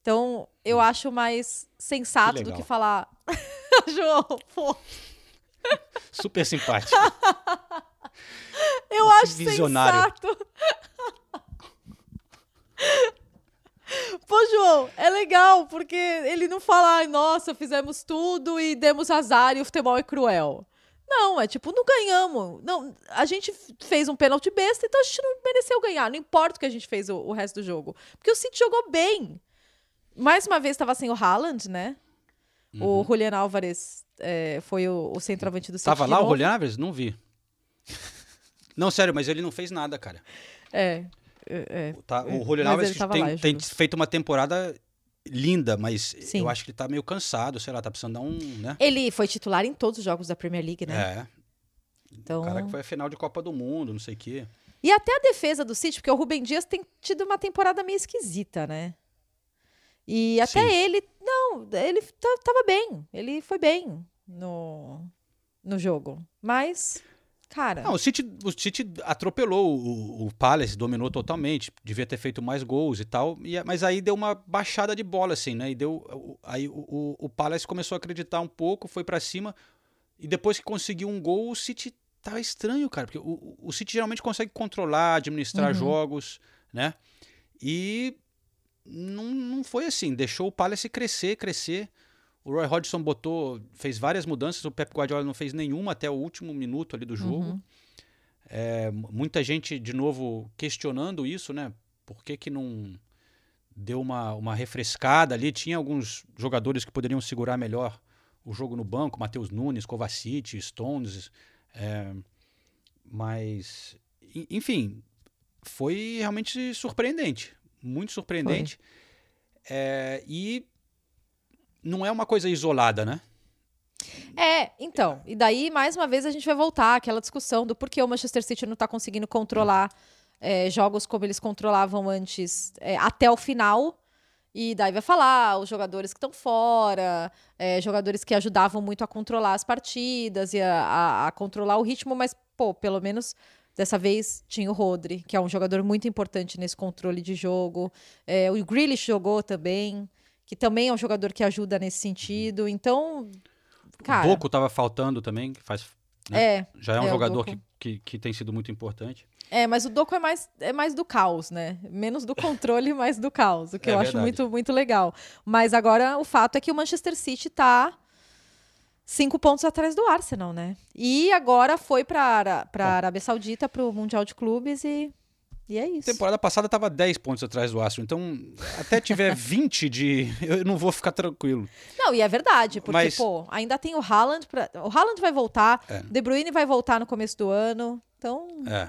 Então, eu acho mais sensato Que do que falar. João, pô, Super simpático. eu Que acho visionário. sensato. Pô, João, é legal, porque ele não fala, ai, nossa, fizemos tudo e demos azar e o futebol é cruel. Não, é tipo, não ganhamos. Não, a gente fez um pênalti besta, então a gente não mereceu ganhar. Não importa o que a gente fez o, o resto do jogo. Porque o City jogou bem. Mais uma vez estava sem o Haaland, né? O Julian Álvares é, foi o, o centroavante do City. Uhum. Tava lá o. Julian Alves? Não vi. Não, sério, mas ele não fez nada, cara. É. é, é. Tá, o Julian tava tem, lá, tem feito uma temporada linda, mas Sim. eu acho que ele tá meio cansado, sei lá, tá precisando dar um, né? Ele foi titular em todos os jogos da Premier League, né? É, Então... o cara que foi a final de Copa do Mundo, não sei o quê. E até a defesa do City, porque o Rubem Dias tem tido uma temporada meio esquisita, né? E até Sim. ele, não, ele ta- tava bem. Ele foi bem no, no jogo. Mas, cara, Não, o City, o City atropelou o, o Palace, dominou totalmente, devia ter feito mais gols e tal, e, mas aí deu uma baixada de bola, assim, né? E deu, aí o, o, Palace começou a acreditar um pouco, foi pra cima, e depois que conseguiu um gol, o City tava estranho, cara, porque o, o- o City geralmente consegue controlar, administrar Uhum. jogos, né? E não, não foi assim, deixou o Palace crescer, crescer. O Roy Hodgson botou, fez várias mudanças, o Pep Guardiola não fez nenhuma até o último minuto ali do jogo. Uhum. É, mu- muita gente, de novo, questionando isso, né? Por que, que não deu uma, uma refrescada ali? Tinha alguns jogadores que poderiam segurar melhor o jogo no banco, Matheus Nunes, Kovacic, Stones. é, mas, en- enfim, foi realmente surpreendente. Muito surpreendente. É, e não é uma coisa isolada, né? É, então, e daí, mais uma vez, a gente vai voltar àquela discussão do porquê o Manchester City não tá conseguindo controlar é, jogos como eles controlavam antes é, até o final. E daí vai falar os jogadores que estão fora, é, jogadores que ajudavam muito a controlar as partidas e a, a- a controlar o ritmo, mas, pô, pelo menos dessa vez tinha o Rodri, que é um jogador muito importante nesse controle de jogo. É, o Grealish jogou também, que também é um jogador que ajuda nesse sentido. Então, cara... o Doku estava faltando também, que faz, né? É, já é um é, jogador que, que, que tem sido muito importante. é, mas o Doku é mais, é mais do caos, né? Menos do controle, mais do caos, o que É eu acho verdade. muito, muito legal. Mas agora o fato é que o Manchester City tá cinco pontos atrás do Arsenal, né? E agora foi para para Arábia Saudita para o Mundial de Clubes e, e é isso. Temporada passada estava 10 pontos atrás do Arsenal, então até tiver 20 de. Eu não vou ficar tranquilo. Não, e é verdade, porque, Mas- pô, ainda tem o Haaland. Pra... O Haaland vai voltar, É. De Bruyne vai voltar no começo do ano. Então, É.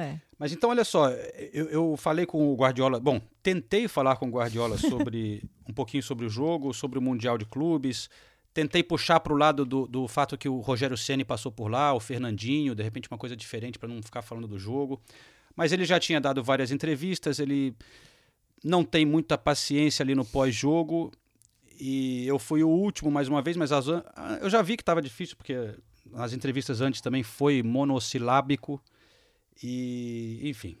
é. Mas então, olha só, eu, eu falei com o Guardiola. Bom, tentei falar com o Guardiola sobre um pouquinho sobre o jogo, sobre o Mundial de Clubes. Tentei puxar para o lado do, do fato que o Rogério Ceni passou por lá, o Fernandinho, de repente uma coisa diferente para não ficar falando do jogo. Mas ele já tinha dado várias entrevistas, ele não tem muita paciência ali no pós-jogo. E eu fui o último mais uma vez, mas as eu já vi que estava difícil, porque as entrevistas antes também foi monossilábico. E, enfim,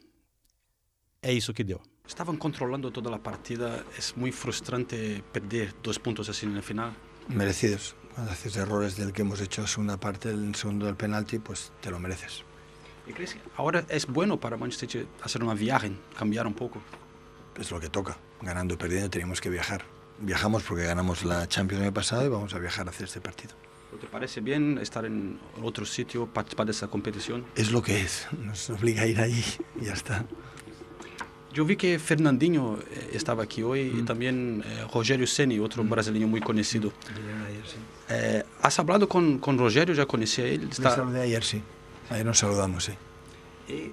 é isso que deu. Estavam controlando toda a partida. É muito frustrante perder dois pontos assim no final. Merecidos. Cuando haces errores del que hemos hecho la segunda parte, el segundo del penalti, pues te lo mereces. E crees que agora é bueno para Manchester City fazer uma viagem, cambiar um pouco? Es lo que toca. Ganando y perdiendo tenemos que viajar. Viajamos porque ganamos la Champions el año pasado y vamos a viajar a hacer este partido. ¿Te parece bien estar en otro sitio, participar de esa competición? Es lo que es. Nos obliga a ir allí y ya está. Eu vi que Fernandinho eh, estava aqui hoje e também eh, Rogério Ceni, outro brasileiro muito conhecido. Ayer, sí. Eh, ¿Has hablado con, con Rogério? ¿Ya conocía a él? Le Está, saludé ayer, sí. Ayer nos saludamos, sí. Eh,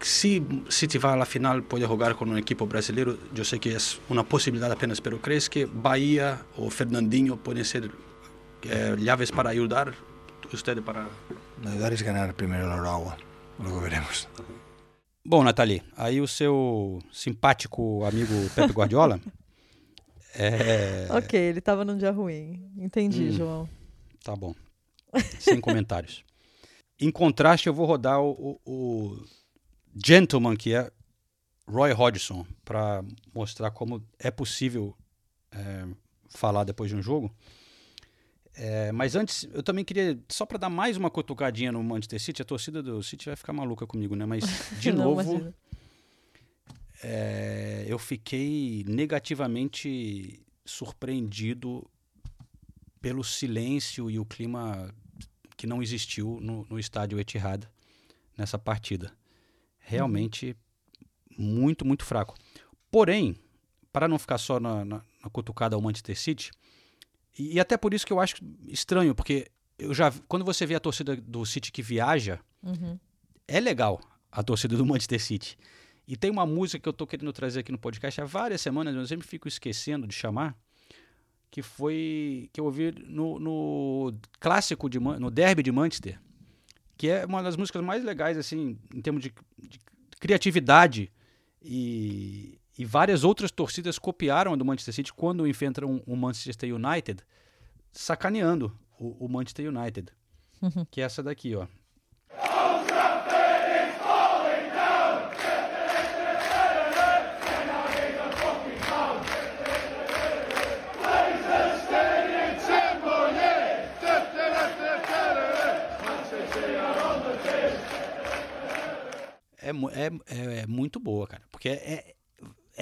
se City vai à final pode jogar com um equipo brasileiro, eu sei que é uma possibilidade apenas, pero crees que Bahia ou Fernandinho podem ser eh, llaves para ajudar usted para Ayudar es ganar primero el agua. Luego veremos. Bom, Nathalie, aí o seu simpático amigo Pepe Guardiola é... Ok, ele tava num dia ruim. Entendi, Hum. João. Tá bom. Sem comentários. Em contraste, eu vou rodar o, o- o Gentleman, que é Roy Hodgson, para mostrar como é possível é, falar depois de um jogo. É, mas antes, eu também queria, só para dar mais uma cutucadinha no Manchester City, a torcida do City vai ficar maluca comigo, né? Mas, de Não, novo, é, eu fiquei negativamente surpreendido pelo silêncio e o clima que não existiu no, no estádio Etihad nessa partida. Realmente muito, muito fraco. Porém, para não ficar só na, na, na cutucada ao Manchester City, e, e até por isso que eu acho estranho, porque eu já quando você vê a torcida do City que viaja, Uhum. é legal a torcida do Manchester City. E tem uma música que eu tô querendo trazer aqui no podcast há várias semanas, mas eu sempre fico esquecendo de chamar, que foi que eu ouvi no, no clássico de no derby de Manchester, que é uma das músicas mais legais assim em termos de, de criatividade e, E várias outras torcidas copiaram a do Manchester City quando enfrentam o Manchester United, sacaneando o, o Manchester United. Que é essa daqui, ó. É, é, é, é muito boa, cara. Porque é,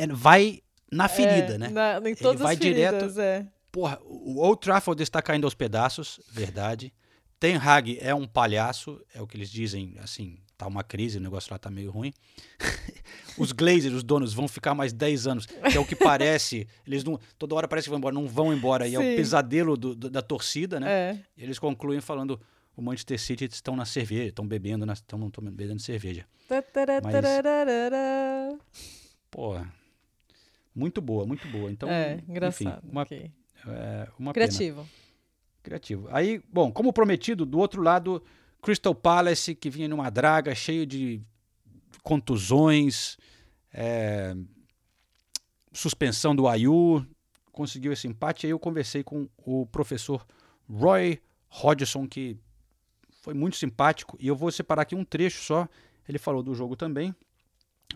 é- vai na ferida, É, né? na- em Ele todas vai as feridas, direto. é. Porra, o Old Trafford está caindo aos pedaços, verdade. Ten Hag é um palhaço, é o que eles dizem, assim, tá uma crise, o negócio lá tá meio ruim. os Glazers, os donos, vão ficar mais 10 anos, que é o que parece. Eles não, toda hora parece que vão embora, não vão embora. E é o Sim. pesadelo do- do- da torcida, né? É. Eles concluem falando: o Manchester City estão na cerveja, estão bebendo, estão bebendo cerveja. Tatararararara. Porra. Muito boa, muito boa. Então, é, enfim, engraçado. uma, ok. é, uma pena. Criativo. Criativo. Aí, bom, como prometido, do outro lado, Crystal Palace, que vinha numa draga, cheio de contusões, é, suspensão do Ayu, conseguiu esse empate. Aí eu conversei com o professor Roy Hodgson, que foi muito simpático, e eu vou separar aqui um trecho só. Ele falou do jogo também,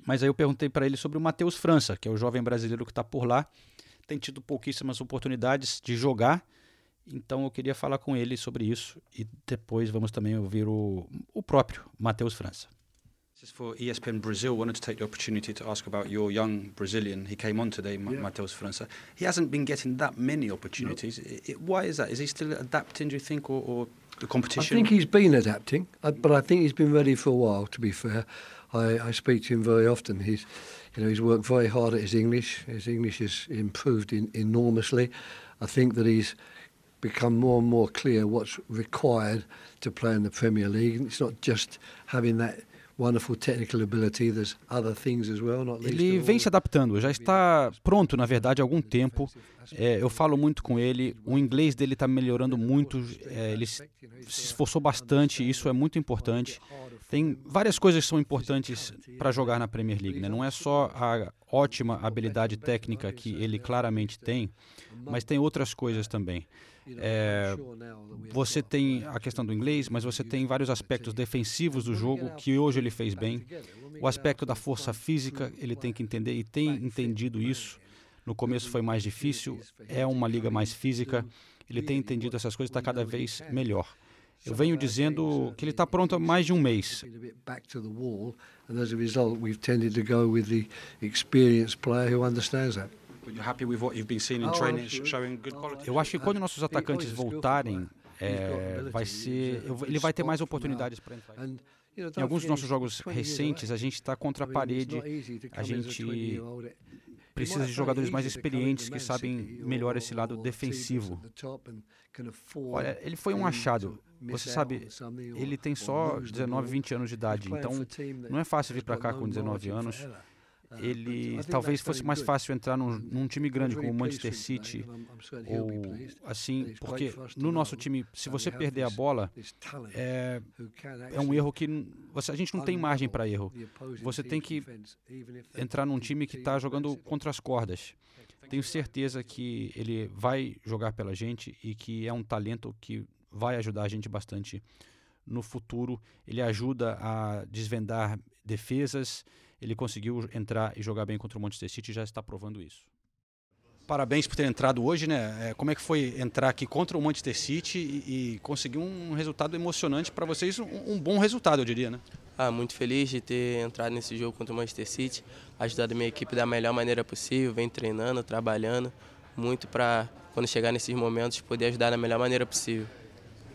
mas aí eu perguntei para ele sobre o Matheus França, que é o jovem brasileiro que está por lá. Tem tido pouquíssimas oportunidades de jogar, então eu queria falar com ele sobre isso e depois vamos também ouvir o, o próprio Matheus França. This is for ESPN Brazil. Wanted to take the opportunity to ask about your young Brazilian. He came on today, Ma- Matheus França. He hasn't been getting that many opportunities. I- I- why is that? Is he still adapting, do you think, or, or the I competition? think he's been adapting, uh, but I think he's been ready for a while. To be fair, I, I speak to him very often. He's, you know, he's worked very hard at his English. His English has improved in, enormously. I think that he's become more and more clear what's required to play in the Premier League. It's not just having that wonderful technical ability. There's other things as well. Not least Ele vem se adaptando, já está pronto, na verdade, há algum tempo. É, eu falo muito com ele, o inglês dele está melhorando muito, é, ele se se esforçou bastante, isso é muito importante. Tem várias coisas que são importantes para jogar na Premier League, né? não é só a ótima habilidade técnica que ele claramente tem, mas tem outras coisas também. É, você tem a questão do inglês, mas você tem vários aspectos defensivos do jogo que hoje ele fez bem. O aspecto da força física, ele tem que entender e tem entendido isso. No começo foi mais difícil, é uma liga mais física. Ele tem entendido essas coisas, está cada vez melhor. Eu venho dizendo que ele está pronto há mais de um mês. and as a result, we've tended to go with the experienced player who understands that. Eu acho que quando nossos atacantes voltarem, é, vai ser, ele vai ter mais oportunidades para entrar. Em alguns dos nossos jogos 20 years recentes, a gente está contra a parede, a gente 20-year-old. It precisa de jogadores mais experientes que sabem melhor esse lado defensivo. Olha, ele foi um achado. Você sabe, ele tem só lose the 19, ball. 20 anos de idade, então não é fácil vir para cá com 19 margin for anos. But Ele talvez fosse mais fácil entrar num, num time grande como o Manchester City be ou assim, porque no nosso time, se that você perder a bola, é, é um erro que você, a gente não tem margem para erro. Você tem que entrar num time que está jogando contra as cordas. Tenho certeza que ele vai jogar pela gente e que é um talento que vai ajudar a gente bastante no futuro. Ele ajuda a desvendar defesas. Ele conseguiu entrar e jogar bem contra o Manchester City e já está provando isso. Parabéns por ter entrado hoje, né? É, Como é que foi entrar aqui contra o Manchester City e, e conseguir um resultado emocionante para vocês? Um, um bom resultado, eu diria, né? Ah, muito feliz de ter entrado nesse jogo contra o Manchester City, ajudado a minha equipe da melhor maneira possível, vem treinando, trabalhando muito para quando chegar nesses momentos poder ajudar da melhor maneira possível.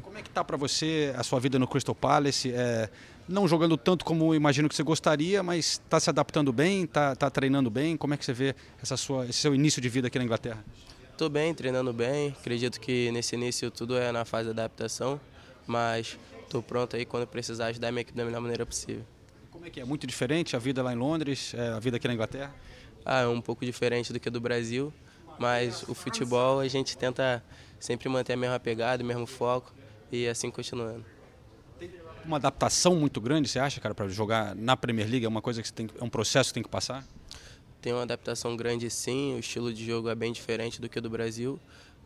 Como é que tá para você a sua vida no Crystal Palace? É, não jogando tanto como imagino que você gostaria, mas está se adaptando bem, está tá treinando bem. Como é que você vê essa sua, esse seu início de vida aqui na Inglaterra? Estou bem, treinando bem. Acredito que nesse início tudo é na fase de adaptação, mas estou pronto aí quando precisar ajudar a minha equipe da melhor maneira possível. Como é que é? Muito diferente a vida lá em Londres, é, a vida aqui na Inglaterra? Ah, é um pouco diferente do que do Brasil, mas o futebol a gente tenta sempre manter a mesma pegada, o mesmo foco e assim continuando. Uma adaptação muito grande, você acha, cara, para jogar na Premier League? É uma coisa que você tem, é um processo que tem que passar? tem uma adaptação grande sim, o estilo de jogo é bem diferente do que o do Brasil,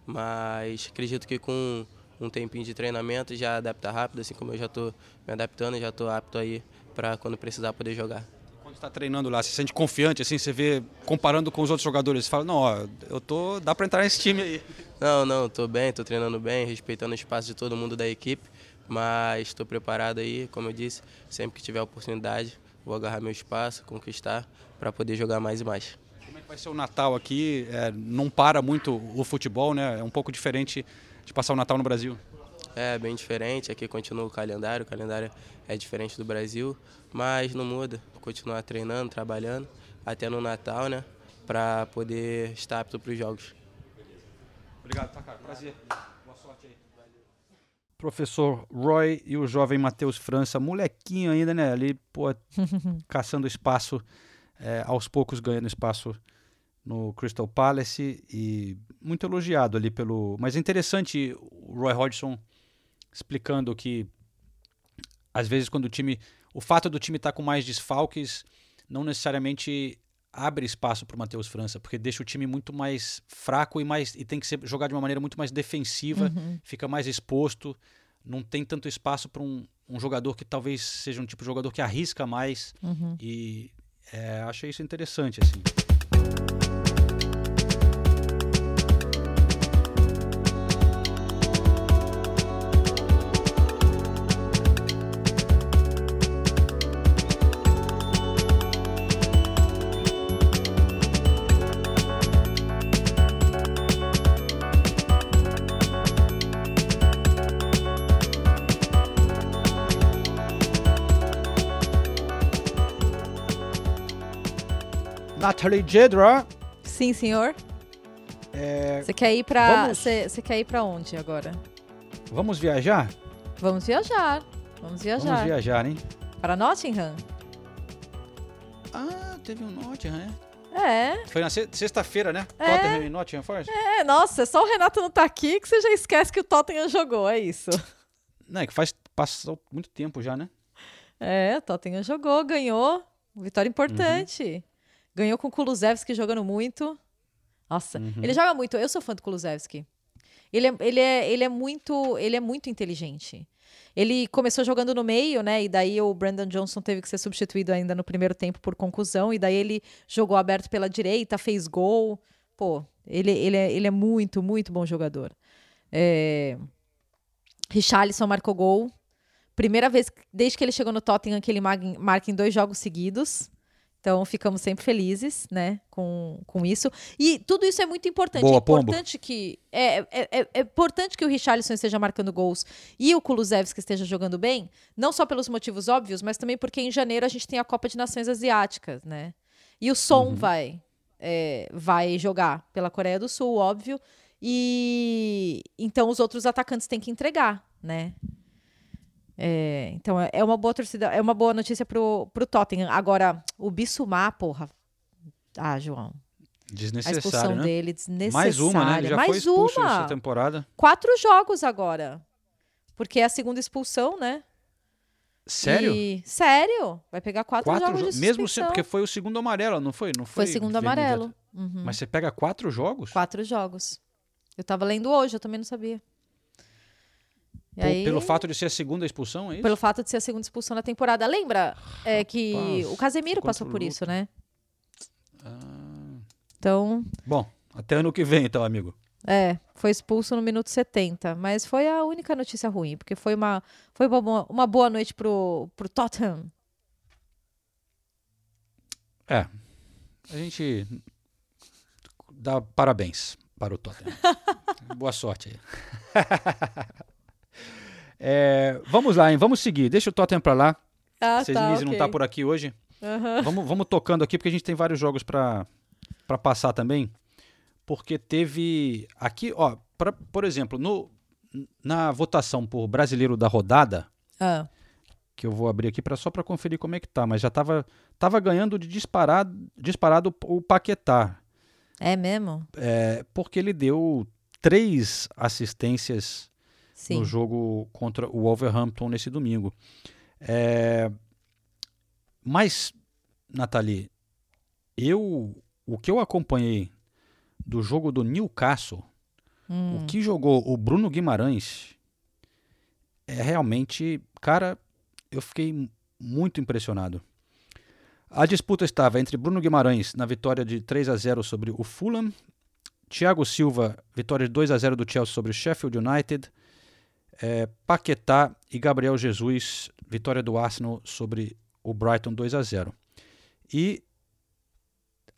mas acredito que com um tempinho de treinamento já adapta rápido, assim como eu já estou me adaptando, já estou apto aí para quando precisar poder jogar. Quando está treinando lá, você se sente confiante, assim, você vê comparando com os outros jogadores, você fala, não, ó, eu tô, dá para entrar nesse time aí. Não, não, estou bem, estou treinando bem, respeitando o espaço de todo mundo da equipe, mas estou preparado aí, como eu disse, sempre que tiver oportunidade, vou agarrar meu espaço, conquistar para poder jogar mais e mais. Como é que vai ser o Natal aqui? É, não para muito o futebol, né? É um pouco diferente de passar o Natal no Brasil. É bem diferente, aqui continua o calendário, o calendário é diferente do Brasil, mas não muda, continuar treinando, trabalhando, até no Natal, né, para poder estar apto para os jogos. Obrigado, Takar, prazer. Professor Roy e o jovem Matheus França, molequinho ainda, né, ali, pô, caçando espaço, é, aos poucos ganhando espaço no Crystal Palace e muito elogiado ali pelo. Mas é interessante o Roy Hodgson explicando que às vezes quando o time, o fato do time estar tá com mais desfalques não necessariamente abre espaço para o Matheus França, porque deixa o time muito mais fraco e mais e tem que ser jogar de uma maneira muito mais defensiva, uhum. fica mais exposto, não tem tanto espaço para um, um, jogador que talvez seja um tipo de jogador que arrisca mais uhum. e é, achei isso interessante assim. Natalie Jedra. Sim, senhor. É... Você quer ir para. Você quer ir para onde agora? Vamos viajar? Vamos viajar. Vamos viajar. Vamos viajar, hein? Para Nottingham? Ah, teve um Nottingham, é? É. Foi na sexta-feira, né? É. Tottenham e Nottingham Forest? É, nossa, só o Renato não tá aqui que você já esquece que o Tottenham jogou, é isso. Não, é que faz passou muito tempo já, né? É, o Tottenham jogou, ganhou. Vitória importante. Uhum. Ganhou com o Kulusevski jogando muito. Nossa, uhum. ele joga muito. Eu sou fã do Kulusevski. Ele é, ele, é, ele, é muito, ele é muito inteligente. Ele começou jogando no meio, né? E daí o Brandon Johnson teve que ser substituído ainda no primeiro tempo por conclusão. E daí ele jogou aberto pela direita, fez gol. Pô, ele, ele, é, ele é muito, muito bom jogador. É... Richarlison marcou gol. Primeira vez desde que ele chegou no Tottenham que ele marca em dois jogos seguidos. Então ficamos sempre felizes, né, com, com isso. E tudo isso é muito importante. Boa, é importante pombo. que é, é, é, é, importante que o Richarlison esteja marcando gols e o Kulusevski esteja jogando bem, não só pelos motivos óbvios, mas também porque em janeiro a gente tem a Copa de Nações Asiáticas, né? E o Som uhum. vai é, vai jogar pela Coreia do Sul, óbvio. E então os outros atacantes têm que entregar, né? É, então é, é uma boa torcida, é uma boa notícia pro, pro Tottenham. Agora, o Bissumar, porra. Ah, João. Desnecessário, a expulsão né? dele, desnecessária. Mais uma, né? Ele já Mais foi uma. essa temporada. Quatro jogos agora. Porque é a segunda expulsão, né? Sério? E... Sério? Vai pegar quatro, quatro jogos jo de Mesmo se... porque foi o segundo amarelo, não foi? Não foi, foi segundo amarelo. Uhum. Mas você pega quatro jogos? Quatro jogos. Eu tava lendo hoje, eu também não sabia. Aí, pelo fato de ser a segunda expulsão, é isso? Pelo fato de ser a segunda expulsão da temporada. Lembra é, que Rapaz, o Casemiro passou por isso, né? Ah. Então. Bom, até ano que vem, então, amigo. É, foi expulso no minuto 70. Mas foi a única notícia ruim, porque foi uma, foi uma, boa, uma boa noite pro, pro Tottenham. É. A gente dá parabéns para o Tottenham. boa sorte aí. É, vamos lá, hein? Vamos seguir. Deixa o Tottenham para lá. Ah, Vocês tá, okay. não tá por aqui hoje. Uhum. Vamos, vamos tocando aqui, porque a gente tem vários jogos para passar também. Porque teve aqui, ó, pra, por exemplo, no, na votação por brasileiro da rodada, ah. que eu vou abrir aqui pra, só para conferir como é que tá, mas já tava, tava ganhando de disparado, disparado o Paquetá. É mesmo? É, porque ele deu três assistências Sim. no jogo contra o Wolverhampton nesse domingo. É... Mas, Nathalie, eu o que eu acompanhei do jogo do Newcastle, Hum. o que jogou o Bruno Guimarães é realmente, cara, eu fiquei muito impressionado. A disputa estava entre Bruno Guimarães na vitória de 3 a 0 sobre o Fulham, Thiago Silva, vitória de 2 a 0 do Chelsea sobre o Sheffield United, é, Paquetá e Gabriel Jesus, vitória do Arsenal sobre o Brighton 2 a 0. E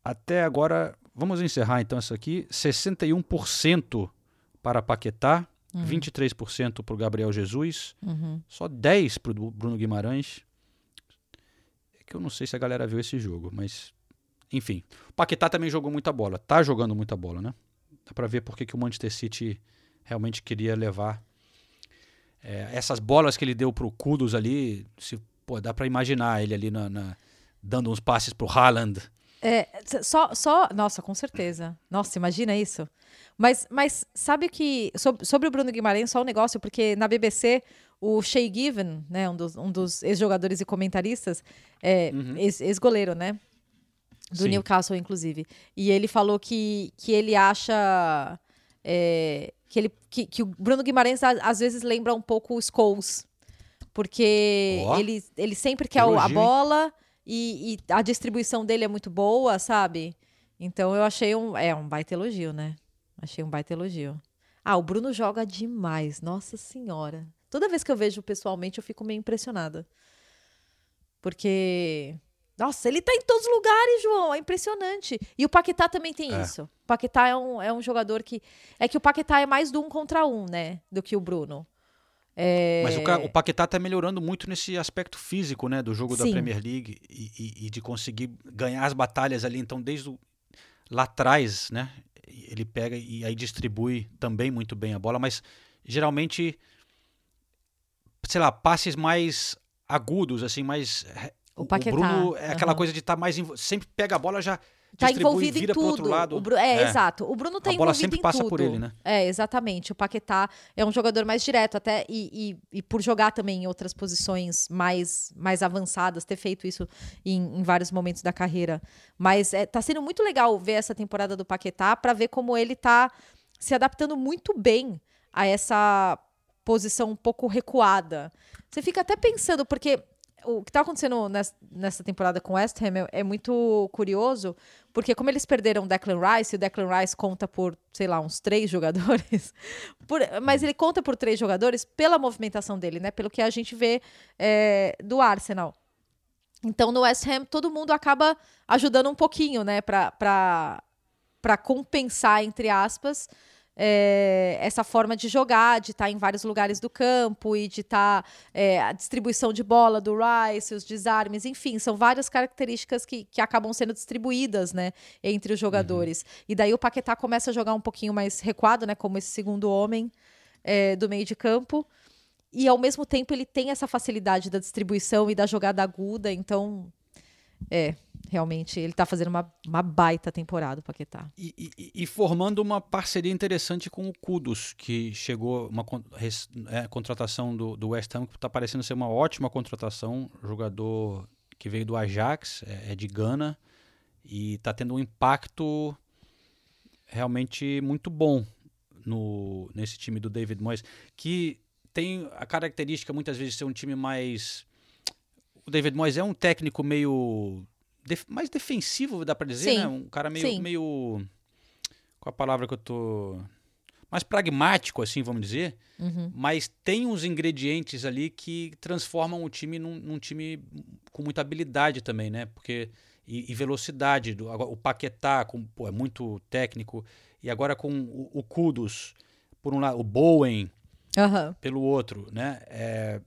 até agora, vamos encerrar então isso aqui, 61% para Paquetá, Uhum. 23% para o Gabriel Jesus, Uhum. só 10% para o Bruno Guimarães. É que eu não sei se a galera viu esse jogo, mas enfim. O Paquetá também jogou muita bola, tá jogando muita bola, né? Dá para ver por que que o Manchester City realmente queria levar é, essas bolas que ele deu pro Kudos ali, se, pô, dá para imaginar ele ali na, na- dando uns passes pro Haaland. É, só, só. Nossa, com certeza. Nossa, imagina isso. Mas, mas sabe que. Sobre, sobre o Bruno Guimarães, só um negócio, porque na BBC, o Shea Given, né, um dos, um dos ex-jogadores e comentaristas, é, ex- ex-goleiro, né? Do Sim. Newcastle, inclusive. E ele falou que, que ele acha. é, que, ele, que, que o Bruno Guimarães a- às vezes lembra um pouco o Scholes. Porque Ó, ele, ele sempre quer o- a bola e, e a distribuição dele é muito boa, sabe? Então eu achei um. É um baita elogio, né? Achei um baita elogio. Ah, o Bruno joga demais, nossa senhora. Toda vez que eu vejo pessoalmente, eu fico meio impressionada. Porque. Nossa, ele tá em todos os lugares, João. É impressionante. E o Paquetá também tem É. isso. O Paquetá é um, é um jogador que. É que o Paquetá é mais do um contra um, né? Do que o Bruno. É... Mas o, o Paquetá tá melhorando muito nesse aspecto físico, né, do jogo da Sim. Premier League e, e- e de conseguir ganhar as batalhas ali. Então, desde o, lá atrás, né, ele pega e aí distribui também muito bem a bola, mas geralmente, sei lá, passes mais agudos, assim, mais O Paquetá, Bruno é aquela aham. coisa de estar mais envo- sempre pega a bola já Tá envolvido em tudo. O Bru- é, exato. O Bruno tá A bola envolvido sempre em passa tudo. por ele, né? É, exatamente. O Paquetá é um jogador mais direto, até e, e, e por jogar também em outras posições mais, mais avançadas, ter feito isso em, em vários momentos da carreira. Mas é, tá sendo muito legal ver essa temporada do Paquetá para ver como ele tá se adaptando muito bem a essa posição um pouco recuada. Você fica até pensando, porque o que tá acontecendo nes- nessa temporada com o West Ham é, é muito curioso, porque como eles perderam o Declan Rice, e o Declan Rice conta por, sei lá, uns três jogadores, por- mas ele conta por três jogadores pela movimentação dele, né? Pelo que a gente vê é, do Arsenal. Então, no West Ham, todo mundo acaba ajudando um pouquinho, né? Pra compensar, entre aspas, é, essa forma de jogar, de estar em vários lugares do campo e de estar é, a distribuição de bola do Rice, os desarmes, enfim, são várias características que, que acabam sendo distribuídas, né, entre os jogadores. E daí o Paquetá começa a jogar um pouquinho mais recuado, né, como esse segundo homem é, do meio de campo. E ao mesmo tempo ele tem essa facilidade da distribuição e da jogada aguda, então é, realmente ele tá fazendo uma, uma baita temporada, o Paquetá. E, e- e formando uma parceria interessante com o Kudos, que chegou uma é, contratação do, do West Ham, que está parecendo ser uma ótima contratação. Jogador que veio do Ajax, é, é de Gana, e está tendo um impacto realmente muito bom no, nesse time do David Moyes, que tem a característica muitas vezes de ser um time mais. O David Moyes é um técnico meio. Def- mais defensivo, dá pra dizer, Sim, né? Um cara meio, sim. meio. Qual a palavra que eu tô. Mais pragmático, assim, vamos dizer. Uhum. Mas tem uns ingredientes ali que transformam o time num, num time com muita habilidade também, né? Porque. E, e velocidade. Do, o Paquetá com, pô, é muito técnico. E agora com o, o Kudos, por um lado, o Bowen Aham. pelo outro, né? É,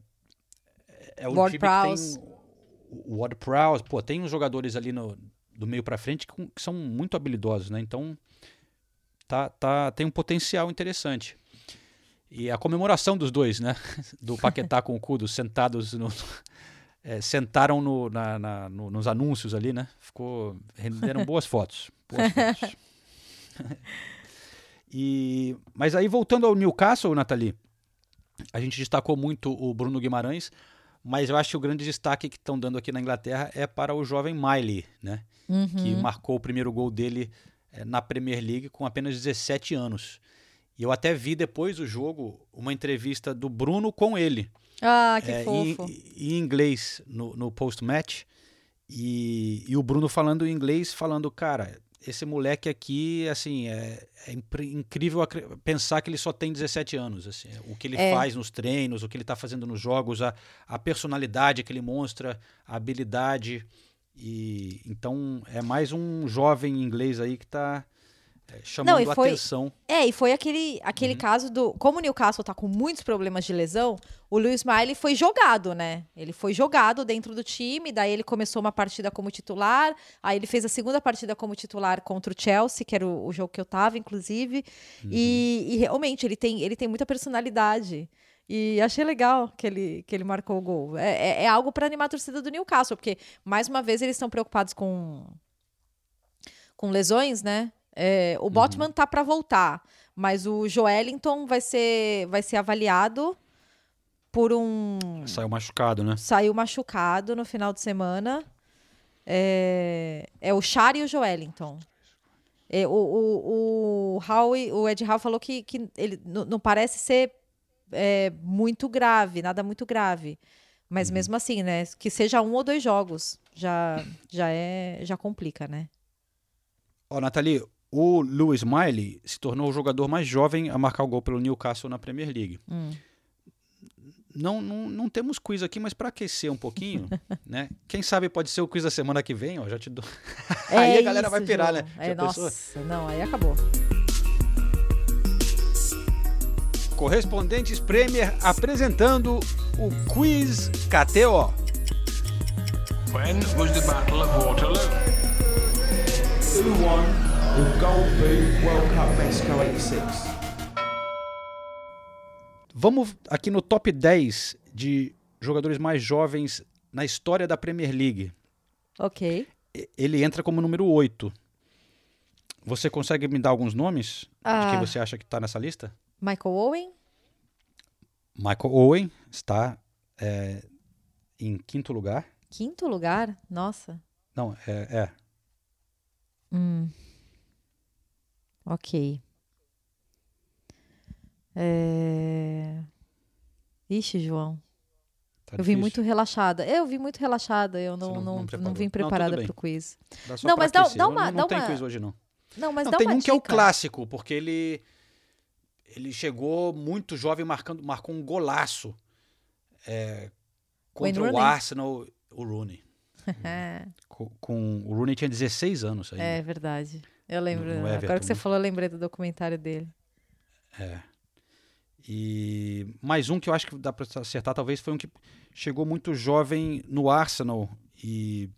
é o Ward time que Prowse. tem o Ward Prowse, pô, tem uns jogadores ali no, do meio pra frente que, que são muito habilidosos, né? Então tá, tá, tem um potencial interessante. E a comemoração dos dois, né? Do Paquetá com o Kudo sentados no, é, sentaram no, na- na- no- nos anúncios ali, né? Ficou renderam boas fotos, boas fotos. E, mas aí voltando ao Newcastle, Nathalie, a gente destacou muito o Bruno Guimarães, Mas eu acho que o grande destaque que estão dando aqui na Inglaterra é para o jovem Miley, né? Uhum. Que marcou o primeiro gol dele é, na Premier League com apenas 17 anos. E eu até vi depois do jogo uma entrevista do Bruno com ele. Ah, que é, fofo. Em, em inglês, no, no post-match. E, e o Bruno falando em inglês, falando, cara, esse moleque aqui, assim, é, é incrível pensar que ele só tem 17 anos. Assim, o que ele é. faz nos treinos, o que ele está fazendo nos jogos, a, a personalidade que ele mostra, a habilidade. E então é mais um jovem inglês aí que está é, chamando Não, foi, atenção. É, e foi aquele, aquele uhum. caso do. Como o Newcastle tá com muitos problemas de lesão, o Luiz Miley foi jogado, né? Ele foi jogado dentro do time, daí ele começou uma partida como titular, aí ele fez a segunda partida como titular contra o Chelsea, que era o, o jogo que eu tava, inclusive. Uhum. E, e, realmente ele tem, ele tem muita personalidade. E achei legal que ele, que ele marcou o gol. É, é, é algo para animar a torcida do Newcastle, porque, mais uma vez, eles estão preocupados com, com lesões, né? É, o Botman uhum. tá para voltar, mas o Joelinton vai ser, vai ser avaliado por um. Saiu machucado, né? Saiu machucado no final de semana. É, é o Char e o Joelinton. É, o, o, o, Howie, o Ed Howe falou que, que ele não parece ser é, muito grave, nada muito grave. Mas uhum. mesmo assim, né? Que seja um ou dois jogos já, já é já complica, né? Ó, Nathalie, o Lewis Miley se tornou o jogador mais jovem a marcar o gol pelo Newcastle na Premier League. Hum. Não, não, não temos quiz aqui, mas para aquecer um pouquinho, né? Quem sabe pode ser o quiz da semana que vem, ó, já te dou. É aí a galera isso, vai pirar, João. né? É, nossa, não, aí acabou. Correspondentes Premier apresentando o Quiz KTO. When was the Battle of Waterloo? Who won o Gold Boot World Cup Mexico 86. Vamos aqui no top 10 de jogadores mais jovens na história da Premier League. Ok. Ele entra como número 8. Você consegue me dar alguns nomes ah. de quem você acha que está nessa lista? Michael Owen. Michael Owen está é, em quinto lugar. Quinto lugar? Nossa. Não, é. é. Hum. Ok. É... Ixi, João. Tá eu vim muito relaxada. Eu vim muito relaxada. Eu não, não, não, não, vim preparada para o quiz. Não, mas dá, dá uma. Não, não dá tem uma... quiz hoje, não. Não, mas não, dá tem uma um dica. que é o clássico, porque ele. Ele chegou muito jovem, marcando, marcou um golaço é, contra o Arsenal, o Rooney. com, com, o Rooney tinha 16 anos ainda. É verdade. Eu lembro. No, no agora que você falou, eu lembrei do documentário dele. É. E mais um que eu acho que dá para acertar, talvez, foi um que chegou muito jovem no Arsenal e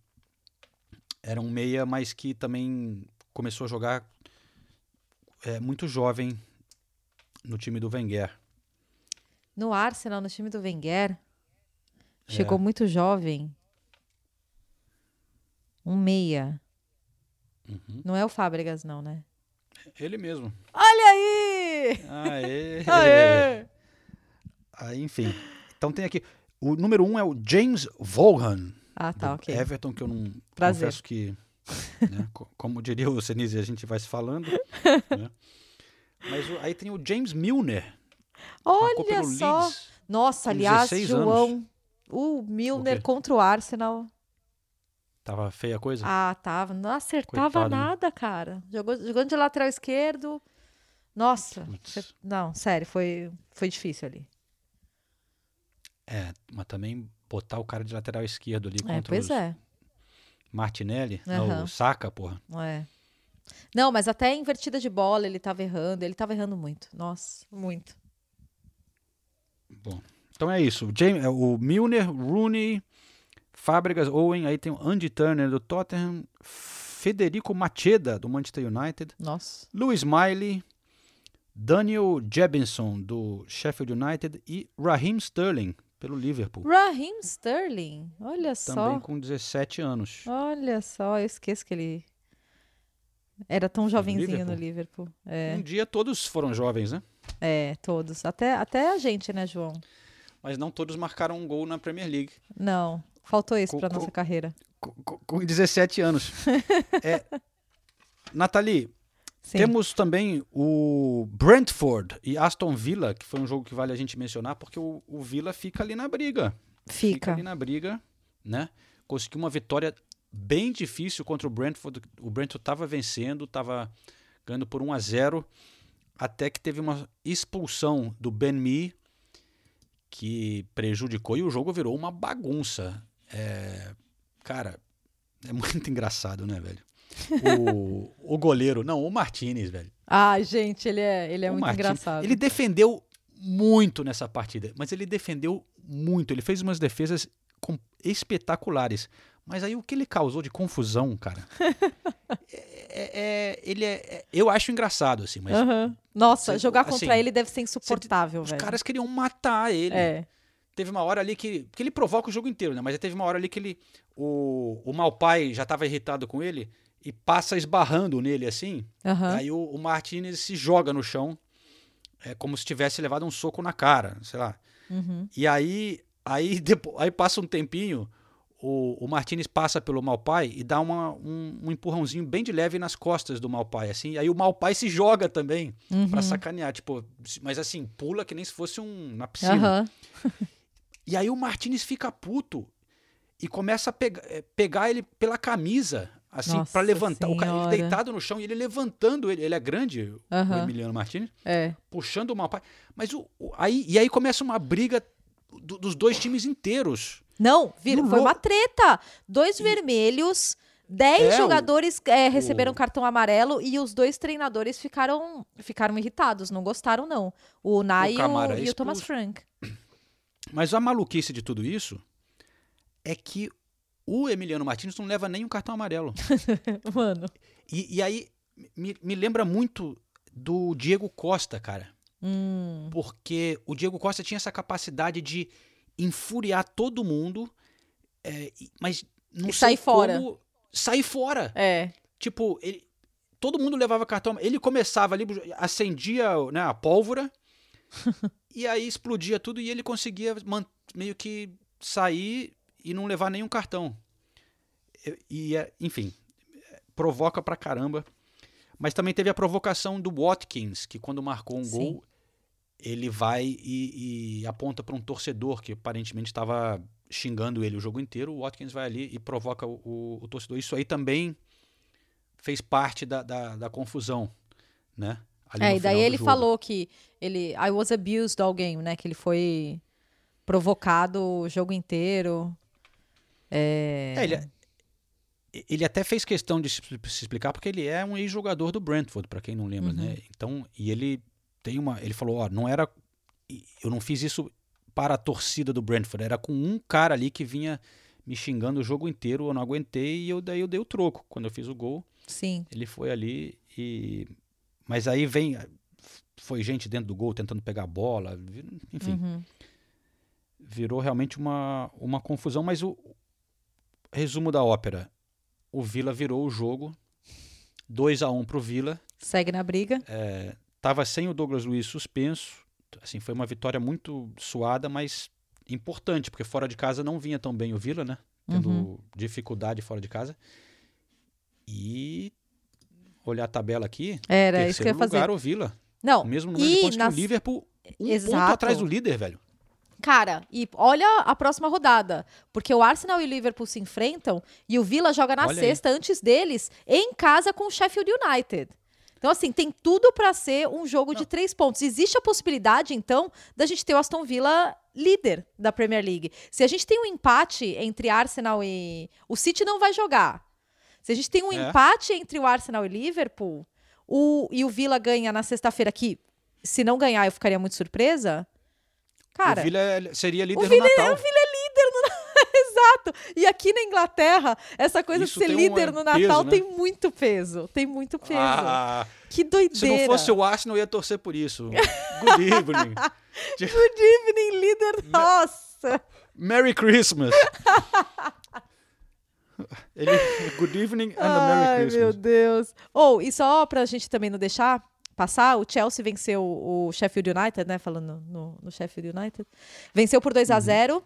era um meia, mas que também começou a jogar é, muito jovem no time do Wenger. No Arsenal, no time do Wenger, chegou é. muito jovem. Um meia. Uhum. Não é o Fábregas, não, né? Ele mesmo. Olha aí! Aê! Aê! Aí, enfim. Então tem aqui. O número um é o James Vaughan. Ah, tá, ok. Everton, que eu não Prazer. confesso que. Né, como diria o Senise, a gente vai se falando. né? Mas o, aí tem o James Milner. Olha só! Leeds, Nossa, aliás, João, anos. o Milner o contra o Arsenal. Tava feia a coisa? Ah, tava. Não acertava Coitado, né? nada, né? cara. Jogou, jogando de lateral esquerdo. Nossa. Não, sério, foi, foi difícil ali. É, mas também botar o cara de lateral esquerdo ali é, contra pois os é. Martinelli, uhum. não, o Saca, porra. É. Não, mas até invertida de bola ele tava errando, ele tava errando muito. Nossa, muito. Bom, então é isso. O, James, o Milner, Rooney, Fábricas, Owen, aí tem o Andy Turner do Tottenham, Federico Macheda do Manchester United, Nossa. Louis Miley, Daniel Jebinson do Sheffield United e Raheem Sterling pelo Liverpool. Raheem Sterling, olha só. Também com 17 anos. Olha só, eu esqueço que ele era tão jovenzinho no Liverpool. No Liverpool. É. Um dia todos foram jovens, né? É, todos. Até, até a gente, né, João? mas não todos marcaram um gol na Premier League. Não, faltou pra com- nossa carreira. Com, com- com 17 anos. é, Nathalie, Sim. temos também o Brentford e Aston Villa, que foi um jogo que vale a gente mencionar, porque o, o Villa fica ali na briga. Fica. ali na briga, né? Conseguiu uma vitória bem difícil contra o Brentford. O Brentford estava vencendo, estava ganhando por 1 a 0 até que teve uma expulsão do Ben Mee que prejudicou e o jogo virou uma bagunça. É, cara, é muito engraçado, né, velho? O, o goleiro, não, o Martinez, velho. Ai, gente, ele é, ele é O muito Martinez, engraçado. Ele defendeu muito nessa partida, mas ele defendeu muito. Ele fez umas defesas com- espetaculares. Mas aí o que ele causou de confusão, cara? é, é- ele é, é- eu acho engraçado assim, mas Aham. Nossa, jogar contra assim, ele deve ser insuportável, os velho. caras queriam matar ele. É. Teve uma hora ali que. Porque ele provoca o jogo inteiro, né? Mas teve uma hora ali que ele. O, o Malpai já estava irritado com ele e passa esbarrando nele assim. Aham. Aí o, o Martinez se joga no chão. É como se tivesse levado um soco na cara, sei lá. Uhum. E aí, aí, depois, aí passa um tempinho, o, o Martinez passa pelo Malpai e dá uma, um, um empurrãozinho bem de leve nas costas do Malpai, assim. Aí o Malpai se joga também Uhum. pra sacanear, tipo, mas assim, pula que nem se fosse um na piscina. Aham. E aí o Martinez fica puto e começa a pega- eh, pegar ele pela camisa, assim, pra levantar. O cara ele Senhora. deitado no chão e ele levantando ele. Ele é grande, o Aham. Emiliano Martinez, É. puxando o Malpai. Mas o, o- aí, e aí começa uma briga do- dos dois times inteiros. Não, vira, foi uma treta. Dois vermelhos, dez É, o- jogadores é, receberam o- cartão amarelo e os dois treinadores ficaram, ficaram irritados, não gostaram, não. O Nai e o, Camara e o Thomas. Frank. Mas a maluquice de tudo isso é que o Emiliano Martins não leva nem um cartão amarelo. Mano. E, e aí me, me lembra muito do Diego Costa, cara. Hum. Porque o Diego Costa tinha essa capacidade de infuriar todo mundo, é, mas não E sei sair fora. sair fora. É. Tipo, ele, todo mundo levava cartão. Ele começava ali, acendia né, a pólvora, e aí explodia tudo, e ele conseguia meio que sair e não levar nenhum cartão. E, é, enfim, provoca pra caramba. Mas também teve a provocação do Watkins, que quando marcou um Sim. gol, ele vai e, e aponta para um torcedor que aparentemente estava xingando ele o jogo inteiro. O Watkins vai ali e provoca o, o- o torcedor. Isso aí também fez parte da, da, da confusão, né? Ali É, e daí ele jogo. falou que ele. I was abused all game, né? Que ele foi provocado o jogo inteiro. É. É, ele, ele até fez questão de se se explicar porque ele é um ex-jogador do Brentford, para quem não lembra, né? Então, e ele tem uma, ele falou, ó, não era eu não fiz isso para a torcida do Brentford, era com um cara ali que vinha me xingando o jogo inteiro, eu não aguentei e eu daí eu dei o troco. Quando eu fiz o gol, Sim. ele foi ali e mas aí vem foi gente dentro do gol tentando pegar a bola, enfim Uhum. virou realmente uma, uma confusão, mas o resumo da ópera, o Vila virou o jogo, 2 a 1 pro Vila, Segue na briga. é, tava sem o Douglas Luiz suspenso, assim, foi uma vitória muito suada, mas importante, porque fora de casa não vinha tão bem o Vila, né, tendo Uhum. dificuldade fora de casa, e olhar a tabela aqui, Era isso que eu ia fazer. lugar o Vila, Não. o mesmo número e de pontos nas- que o Liverpool, um ponto Exato. atrás do líder, velho. Cara, e olha a próxima rodada. Porque o Arsenal e o Liverpool se enfrentam e o Villa joga na Olha aí. sexta antes deles, em casa com o Sheffield United. Então, assim, tem tudo pra ser um jogo de três pontos. Existe a possibilidade, então, da gente ter o Aston Villa líder da Premier League. Se a gente tem um empate entre Arsenal e. O City não vai jogar. Se a gente tem um É. empate entre o Arsenal e Liverpool, o... e o Villa ganha na sexta-feira, que se não ganhar eu ficaria muito surpresa. Cara. o Vila é- seria líder O no Vila, Natal. o Vila é líder no Exato. E aqui na Inglaterra, essa coisa Isso de ser um, líder é, no peso, Natal né? tem muito peso. Tem muito peso. Ah, que doideira. se não fosse o Arsenal, eu ia torcer por isso. Good evening. Good evening, líder. Nossa. Merry Christmas. Ele, good evening and a Ai, Merry meu Christmas. Deus. Ou, e só pra gente também não deixar passar, o Chelsea venceu o Sheffield United, né? Falando no, no Sheffield United. Venceu por 2 a 0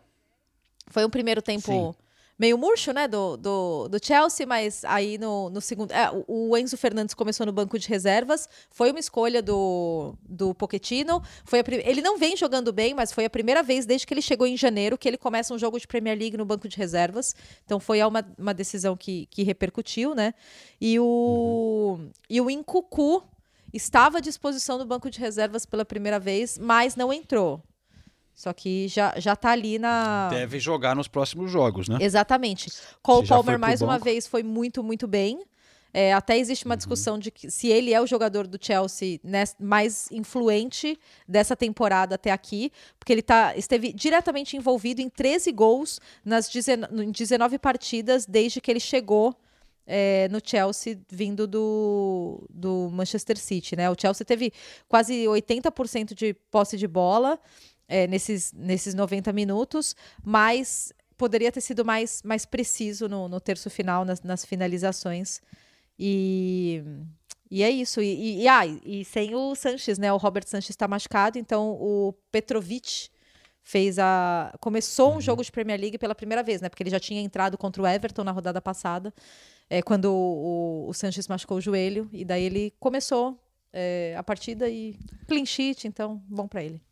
Foi um primeiro tempo Sim. Meio murcho, né? Do, do, do Chelsea, mas aí no, no segundo. é, o, Enzo Fernandes começou no banco de reservas. Foi uma escolha do, do Pochettino. Foi a ele não vem jogando bem, mas foi a primeira vez desde que ele chegou em janeiro que ele começa um jogo de Premier League no banco de reservas. Então foi uma, uma decisão que, que repercutiu, né? E o, e o Incucu estava à disposição do banco de reservas pela primeira vez, mas não entrou. Só que já, já tá ali na. Deve jogar nos próximos jogos, né? Exatamente. Cole Palmer, mais uma banco. vez, foi muito, muito bem. É, até existe Uhum. uma discussão de que se ele é o jogador do Chelsea nes- mais influente dessa temporada até aqui, porque ele tá, esteve diretamente envolvido em 13 gols nas 19, em 19 partidas desde que ele chegou é, no Chelsea vindo do, do Manchester City, né? O Chelsea teve quase 80% de posse de bola é, nesses, nesses 90 minutos, mas poderia ter sido mais, mais preciso no, no terço final, nas, nas finalizações. E, e é isso. E, e, e, ah, e sem o Sanches, né? O Robert Sanches está machucado, então o Petrovic fez a começou um jogo de Premier League pela primeira vez, né? Porque ele já tinha entrado contra o Everton na rodada passada, é, quando o, o, o Sanches machucou o joelho e daí ele começou é, a partida e clean sheet, então bom para ele.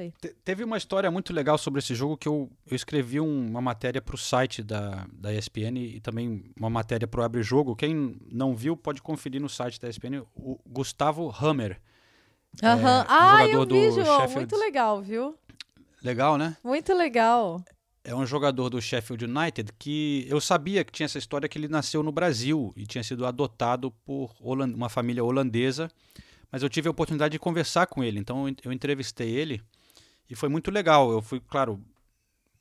Aí. Te- Teve uma história muito legal sobre esse jogo que eu, eu escrevi um- uma matéria para o site da, da ESPN e também uma matéria para o Abre Jogo. Quem não viu pode conferir no site da ESPN. O Gustavo Hammer. Aham. um ah, eu jogador do vi, João. Sheffield. Muito legal, viu? Legal, né? Muito legal. É um jogador do Sheffield United que eu sabia que tinha essa história que ele nasceu no Brasil e tinha sido adotado por uma família holandesa, mas eu tive a oportunidade de conversar com ele, então eu en- eu entrevistei ele e foi muito legal. Eu fui, claro,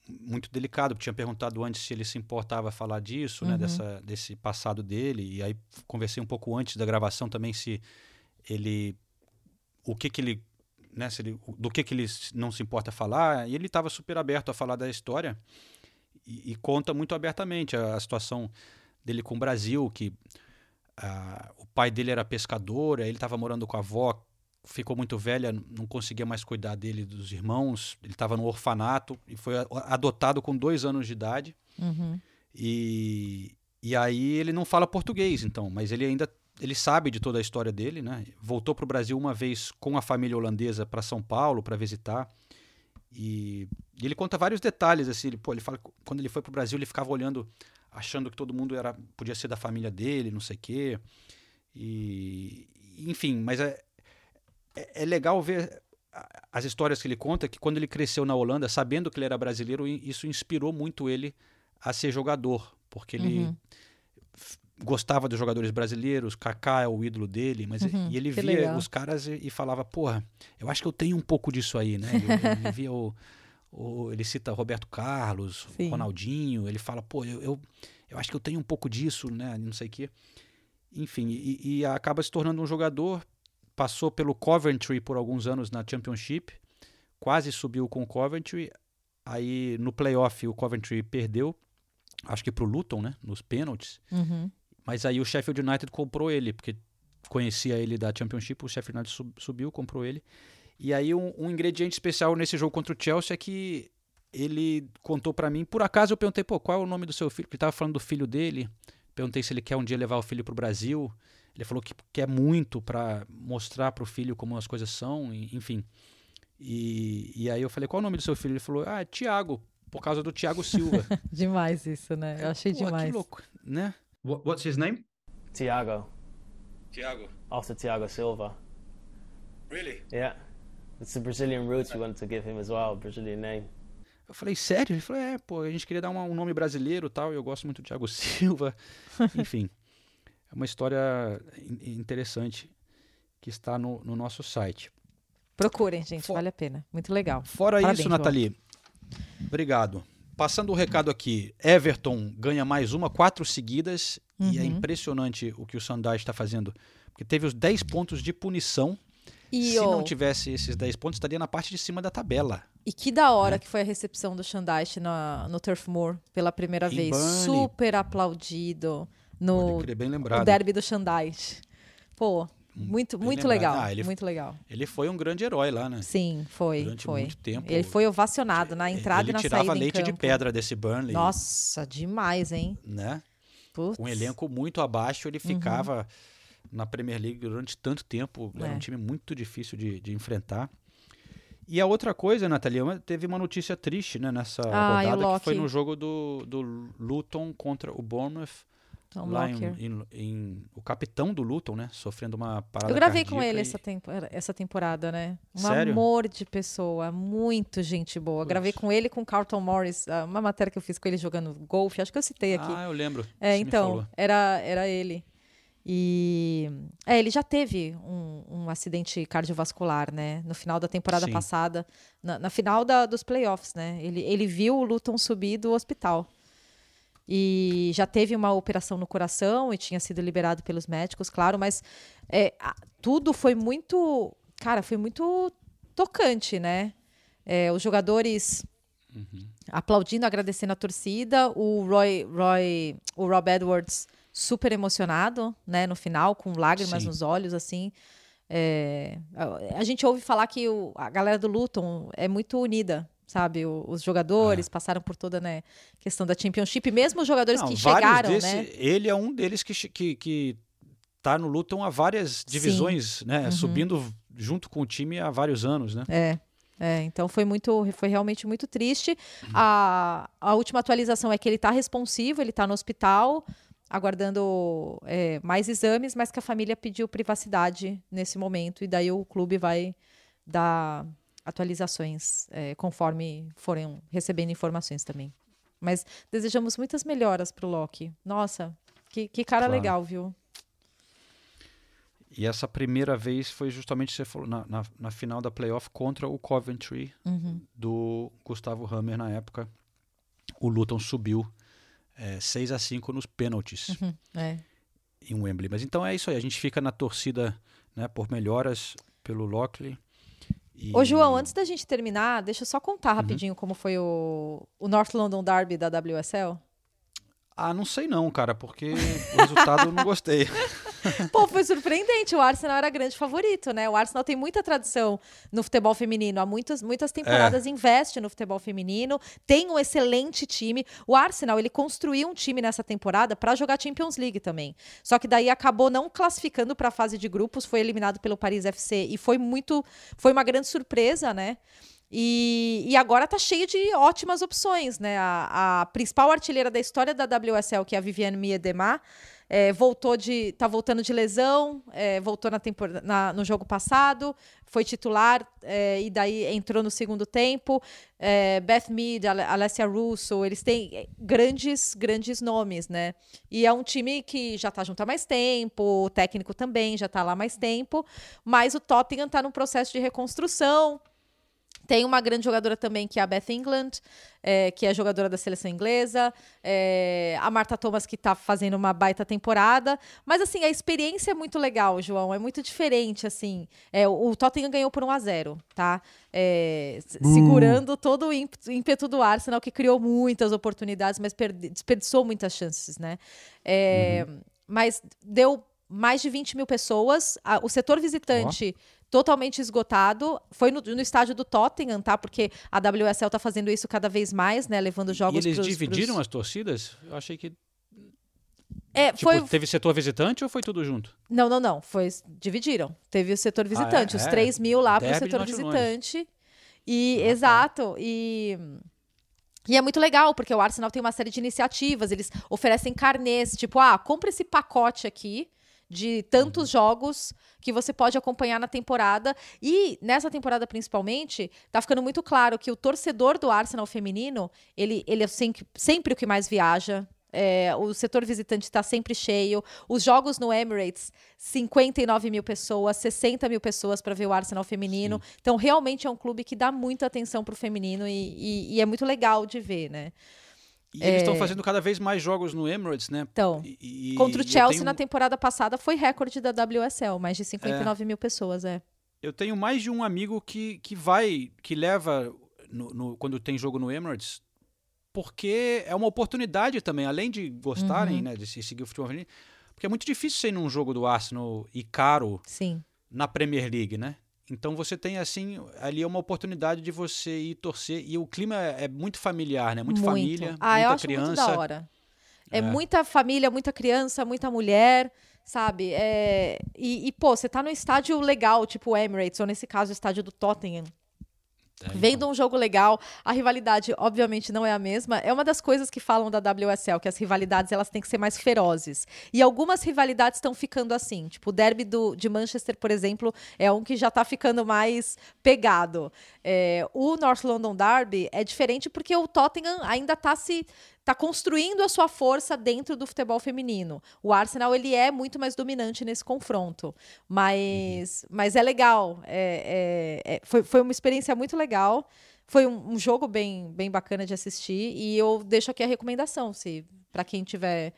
muito delicado, porque tinha perguntado antes se ele se importava falar disso, né, Uhum. dessa, desse passado dele, e aí conversei um pouco antes da gravação também se ele o que que ele né, se ele, do que que ele não se importa falar, e ele estava super aberto a falar da história e, e conta muito abertamente a, a situação dele com o Brasil, que ah, o pai dele era pescador, aí ele estava morando com a avó, ficou muito velha, não conseguia mais cuidar dele dos irmãos, ele estava no orfanato e foi adotado com dois anos de idade. Uhum. E, e aí ele não fala português, então, mas ele ainda ele sabe de toda a história dele, né? Voltou para o Brasil uma vez com a família holandesa para São Paulo para visitar. E, e ele conta vários detalhes assim, ele, pô, ele fala que quando ele foi para o Brasil, ele ficava olhando, achando que todo mundo era podia ser da família dele, não sei o quê. E enfim, mas é, é, é legal ver as histórias que ele conta que quando ele cresceu na Holanda, sabendo que ele era brasileiro, isso inspirou muito ele a ser jogador, porque ele Uhum. gostava dos jogadores brasileiros, Kaká é o ídolo dele, mas Uhum, e ele via legal. os caras e, e falava, porra, eu acho que eu tenho um pouco disso aí, né? Ele, ele via o, o- ele cita Roberto Carlos, Sim. Ronaldinho, ele fala, pô, eu, eu, eu acho que eu tenho um pouco disso, né? Não sei o quê. Enfim, e, e acaba se tornando um jogador, passou pelo Coventry por alguns anos na Championship, quase subiu com o Coventry, aí no playoff o Coventry perdeu, acho que pro Luton, né, nos pênaltis, Uhum. mas aí o Sheffield United comprou ele, porque conhecia ele da Championship, o Sheffield United sub- subiu, comprou ele, e aí um, um ingrediente especial nesse jogo contra o Chelsea é que ele contou pra mim, por acaso eu perguntei, pô, qual é o nome do seu filho? Porque ele tava falando do filho dele, perguntei se ele quer um dia levar o filho pro Brasil, ele falou que quer muito pra mostrar pro filho como as coisas são, e- enfim. E, e aí eu falei, qual é o nome do seu filho? Ele falou, ah, Tiago, por causa do Tiago Silva. Demais isso, né? Eu achei Pô, demais. Que louco, né? What, what's his name? Tiago, Tiago. after Tiago Silva. Really? Yeah. It's the Brazilian roots we wanted to give him as well, Brazilian name. Eu falei, sério? Ele falou, é, pô, a gente queria dar uma- um nome brasileiro e tal, e eu gosto muito do Thiago Silva. Enfim, é uma história in- interessante que está no, no nosso site. Procurem, gente, vale a pena. Muito legal. Fora Parabéns, isso, João. Nathalie, obrigado. Passando o recado aqui, Everton ganha mais uma, quatro seguidas, e é Uhum. impressionante o que o Sandai está fazendo, porque teve os 10 pontos de punição. E, Se ô, não tivesse esses 10 pontos, estaria na parte de cima da tabela. e que da É. hora que foi a recepção do Shandaish na, no Turf Moor pela primeira vez. Burnley. Super aplaudido no Pode crer, bem o lembrado. derby do Shandaish. Pô, Muito, bem muito lembrado. legal. Ah, ele- Muito legal. Ele foi um grande herói lá, né? Sim, foi. Durante foi. muito tempo. Ele foi ovacionado na entrada ele e na tirava saída em leite de pedra desse Burnley. Nossa, demais, hein? Né? Putz. Um elenco muito abaixo, ele ficava na Premier League durante tanto tempo. Era É. um time muito difícil de, de enfrentar. E a outra coisa, Nathalie, uma- teve uma notícia triste né, nessa Ah, rodada, que foi no jogo do, do Luton contra o Bournemouth. Tom lá em, em- em- o capitão do Luton, né? Sofrendo uma parada Eu gravei com ele e- essa, tempo, essa temporada, né? Um Sério? amor de pessoa, muito gente boa. Gravei com ele com Carlton Morris, ah, uma matéria que eu fiz com ele jogando golfe, acho que eu citei aqui. Ah, eu lembro. É, então, era, era ele. E é, ele já teve um, um acidente cardiovascular, né? No final da temporada Sim. passada, na, na final da- dos playoffs, né? Ele, ele viu o Luton subir do hospital. E já teve uma operação no coração e tinha sido liberado pelos médicos, claro, mas é, tudo foi muito. Cara, foi muito tocante, né? É, os jogadores aplaudindo, agradecendo a torcida. O Roy, Roy, o Rob Edwards super emocionado, né, no final, com lágrimas Sim. nos olhos, assim. É, a, a gente ouve falar que o- a galera do Luton é muito unida, sabe? Os jogadores passaram por toda, né, questão da Championship, mesmo os jogadores Não, que chegaram, desse- né? Ele é um deles que, que, que tá no Luton há várias divisões, né? Uhum. Subindo junto com o time há vários anos, né? É. É, então foi muito, foi realmente muito triste. A, a última atualização é que ele está responsivo, ele está no hospital, aguardando é, mais exames, mas que a família pediu privacidade nesse momento, e daí o clube vai dar atualizações é, conforme forem recebendo informações também. Mas desejamos muitas melhoras para o Loki. Nossa, que, que cara Claro. legal, viu? E essa primeira vez foi justamente, você falou, na, na, na final da playoff contra o Coventry, Uhum. do Gustavo Hammer na época. O Luton subiu é, 6 a 5 nos pênaltis Uhum, é. em Wembley. Mas então é isso aí, a gente fica na torcida né, por melhoras pelo Lockley. E- Ô, João, antes da gente terminar, deixa eu só Uhum. contar rapidinho como foi o, o North London Derby da WSL. Ah, não sei não, cara, porque o resultado eu não gostei. Pô, foi surpreendente. O Arsenal era grande favorito, né? O Arsenal tem muita tradição no futebol feminino. Há muitas, muitas temporadas investe no futebol feminino. Tem um excelente time. O Arsenal, ele construiu um time nessa temporada para jogar Champions League também. Só que daí acabou não classificando para a fase de grupos, foi eliminado pelo Paris FC e foi muito, foi uma grande surpresa, né? E, e agora tá cheio de ótimas opções, né? A, a principal artilheira da história da WSL, que é a Viviane Miedema, é, voltou de, tá voltando de lesão, é, voltou na tempor- na- no jogo passado, foi titular é, e daí entrou no segundo tempo. É, Beth Mead, Ale- Alessia Russo, eles têm é, grandes, grandes nomes, né? E é um time que já tá junto há mais tempo, o técnico também já tá lá há mais tempo, mas o Tottenham tá num processo de reconstrução. Tem uma grande jogadora também, que é a Beth England, é, que é jogadora da seleção inglesa. é, a Marta Thomas, que está fazendo uma baita temporada. Mas, assim, a experiência é muito legal, João. É muito diferente, assim. É, o Tottenham ganhou por 1 a 0 tá? S- segurando todo o ímpeto, do Arsenal, que criou muitas oportunidades, mas desperdiçou muitas chances, né? É, Mas deu mais de 20 mil pessoas. O setor visitante totalmente esgotado. Foi no, no estádio do Tottenham, tá? Porque a WSL tá fazendo isso cada vez mais, né? Levando E jogos eles pros- dividiram pros- as torcidas? Eu achei que É, tipo, foi... teve setor visitante ou foi tudo junto? Não, não, não. Foi... Dividiram. Teve o setor visitante. é? Os É. 3 mil lá Derby de setor Londres. visitante. E, exato. E... E é muito legal, porque o Arsenal tem uma série de iniciativas, eles oferecem carnês, tipo, ah, compra esse pacote aqui de tantos jogos que você pode acompanhar na temporada. E nessa temporada, principalmente, tá ficando muito claro que o torcedor do Arsenal feminino, ele, ele é sempre, sempre o que mais viaja. É, o setor visitante está sempre cheio. Os jogos no Emirates, 59 mil pessoas, 60 mil pessoas para ver o Arsenal feminino. Então, realmente é um clube que dá muita atenção para o feminino e, e- e é muito legal de ver, né? E eles estão fazendo cada vez mais jogos no Emirates, né? Então, E- contra o Chelsea tenho- na temporada passada foi recorde da WSL, mais de 59 mil pessoas, é. Eu tenho mais de um amigo que, que vai, que leva no, no- quando tem jogo no Emirates, porque é uma oportunidade também, além de gostarem, Uhum. né, de se seguir o futebol feminino, Porque é muito difícil ser num jogo do Arsenal e caro Sim. na Premier League, né? Então você tem assim, ali é uma oportunidade de você ir torcer e o clima é muito familiar, né? Muito, muito. família, ah, muita eu acho criança. Muito da hora. É, é, muita família, muita criança, muita mulher, sabe? É... E, e, pô, você tá num estádio legal, tipo o Emirates, ou nesse caso o estádio do Tottenham. É, então. Vendo um jogo legal, a rivalidade obviamente não é a mesma. É uma das coisas que falam da WSL, que as rivalidades elas têm que ser mais ferozes. E algumas rivalidades estão ficando assim. Tipo, o derby do, de Manchester, por exemplo, é um que já está ficando mais pegado. É, o North London Derby é diferente porque o Tottenham ainda está se está construindo a sua força dentro do futebol feminino. O Arsenal ele é muito mais dominante nesse confronto, mas, uhum. mas é legal. É, é, é, foi, foi uma experiência muito legal. Foi um, um, jogo bem, bem bacana de assistir e eu deixo aqui a recomendação, se para quem tiver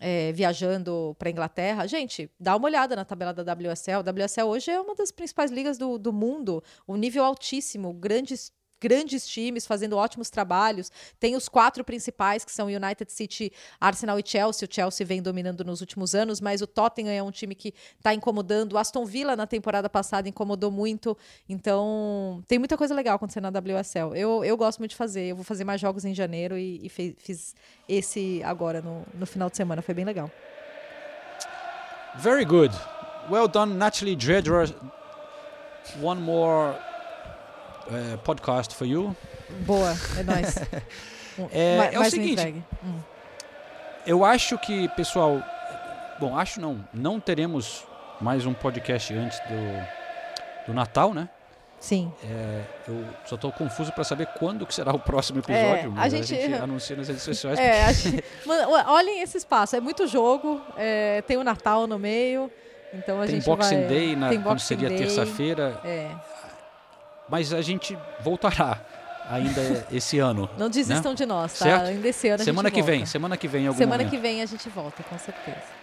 é, viajando para Inglaterra, gente, dá uma olhada na tabela da WSL. A WSL hoje é uma das principais ligas do, do mundo, um nível altíssimo, grandes grandes times fazendo ótimos trabalhos. Tem os quatro principais, que são United City, Arsenal e Chelsea. O Chelsea vem dominando nos últimos anos, mas o Tottenham é um time que está incomodando. O Aston Villa, na temporada passada, incomodou muito. Então, tem muita coisa legal acontecendo na WSL. Eu, eu gosto muito de fazer. Eu vou fazer mais jogos em janeiro e, e fiz esse agora no, no final de semana. Foi bem legal. Very good. Well done, Natalie Dredger. One more uh, podcast for you. Boa, é nóis. é, é o seguinte, hum. eu acho que, pessoal, bom, acho não, não teremos mais um podcast antes do, do Natal, né? Sim. É, eu só estou confuso para saber quando que será o próximo episódio, é, a gente, a gente anuncia nas redes sociais. É, gente, olhem esse espaço, é muito jogo, é, tem o Natal no meio, então a tem gente Boxing vai... Day, na, tem quando seria terça-feira. É mas a gente voltará ainda esse ano. Não desistam né? de nós, tá? Certo? Ainda esse ano semana que volta. vem, semana que vem algum Semana momento. que vem a gente volta, com certeza.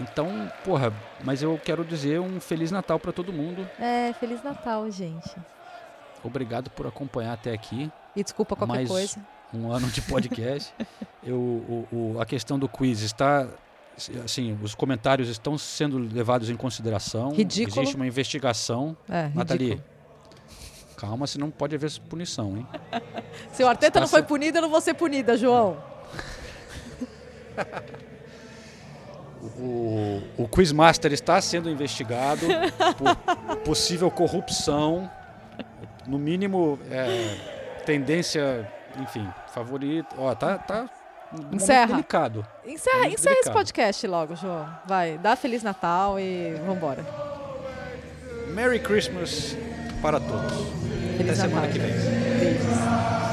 Então, porra, mas eu quero dizer um feliz Natal para todo mundo. É, feliz Natal, gente. Obrigado por acompanhar até aqui. E desculpa qualquer mais coisa. Um ano de podcast. eu, o, o, a questão do quiz está assim, os comentários estão sendo levados em consideração. Ridículo. Existe uma investigação. É, Nathalie, ridículo. Calma, senão pode haver punição, hein? Se o Arteta não foi punido, eu não vou ser punida, João. o, o Quizmaster está sendo investigado por possível corrupção, no mínimo é, tendência, enfim, favorito. Ó, tá, tá um encerra. delicado. Encerra, encerra delicado. esse podcast logo, João. Vai, dá Feliz Natal e vambora. Merry Christmas para todos. Feliz Até Natal. semana que vem. Beijos.